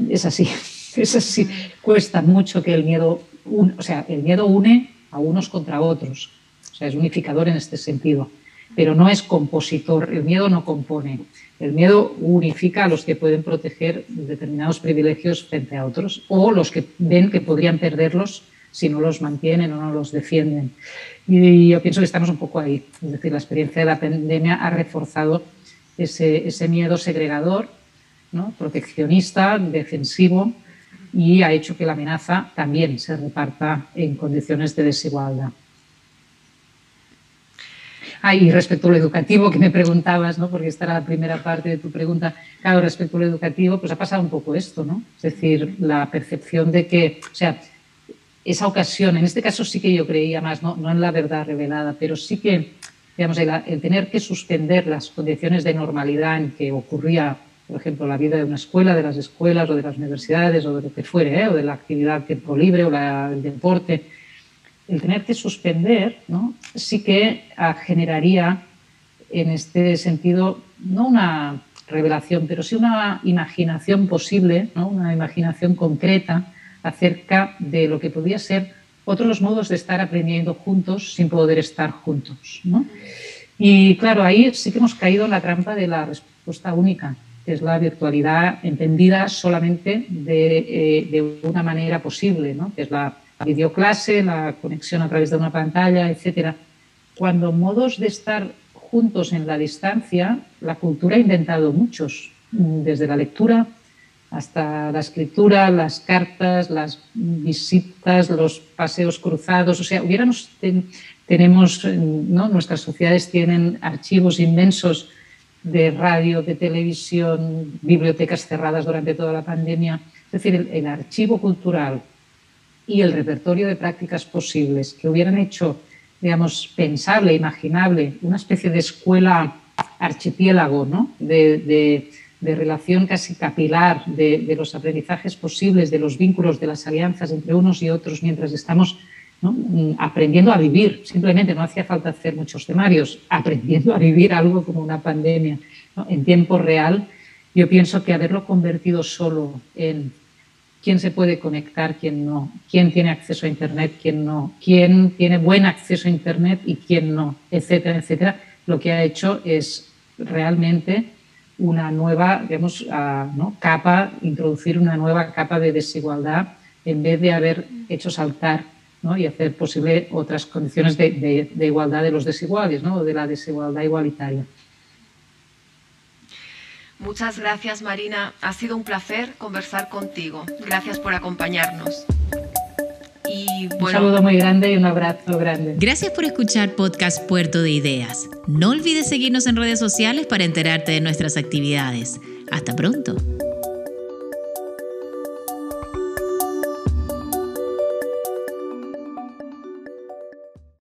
es así, es así. Cuesta mucho que el miedo o sea, el miedo une a unos contra otros, o sea, es unificador en este sentido, pero no es compositor, el miedo no compone, el miedo unifica a los que pueden proteger determinados privilegios frente a otros o los que ven que podrían perderlos si no los mantienen o no los defienden. Y yo pienso que estamos un poco ahí, es decir, la experiencia de la pandemia ha reforzado ese, ese miedo segregador, ¿no? proteccionista, defensivo, y ha hecho que la amenaza también se reparta en condiciones de desigualdad. Ah, y respecto a lo educativo que me preguntabas, ¿no? porque esta era la primera parte de tu pregunta, claro, respecto a lo educativo, pues ha pasado un poco esto, ¿no? Es decir, la percepción de que, o sea, esa ocasión, en este caso sí que yo creía más, no, no en la verdad revelada, pero sí que, digamos, el tener que suspender las condiciones de normalidad en que ocurría por ejemplo, la vida de una escuela, de las escuelas o de las universidades o de lo que fuere, ¿eh? o de la actividad tiempo libre o la, el deporte, el tener que suspender ¿no? sí que ah, generaría en este sentido no una revelación, pero sí una imaginación posible, ¿no? una imaginación concreta acerca de lo que podía ser otros modos de estar aprendiendo juntos sin poder estar juntos. ¿no? Y claro, ahí sí que hemos caído en la trampa de la respuesta única que es la virtualidad entendida solamente de, eh, una manera posible, ¿no? que es la videoclase, la conexión a través de una pantalla, etc. Cuando modos de estar juntos en la distancia, la cultura ha inventado muchos, desde la lectura hasta la escritura, las cartas, las visitas, los paseos cruzados. O sea, hubiéramos, tenemos, ¿no? nuestras sociedades tienen archivos inmensos de radio, de televisión, bibliotecas cerradas durante toda la pandemia. Es decir, el, archivo cultural y el repertorio de prácticas posibles que hubieran hecho, digamos, pensable, imaginable, una especie de escuela archipiélago, ¿no? de, relación casi capilar de, los aprendizajes posibles, de los vínculos, de las alianzas entre unos y otros mientras estamos Mm, aprendiendo a vivir, simplemente no hacía falta hacer muchos temarios, aprendiendo a vivir algo como una pandemia en tiempo real. Yo pienso que haberlo convertido solo en quién se puede conectar, quién no, quién tiene acceso a Internet, quién no, quién tiene buen acceso a Internet y quién no, etcétera, etcétera, lo que ha hecho es realmente una nueva digamos, ¿no? capa, introducir una nueva capa de desigualdad en vez de haber hecho saltar y hacer posible otras condiciones de, igualdad de los desiguales, ¿no? de la desigualdad igualitaria. Muchas gracias, Marina. Ha sido un placer conversar contigo. Gracias por acompañarnos. Un saludo muy grande y un abrazo grande. Gracias por escuchar Podcast Puerto de Ideas. No olvides seguirnos en redes sociales para enterarte de nuestras actividades. Hasta pronto.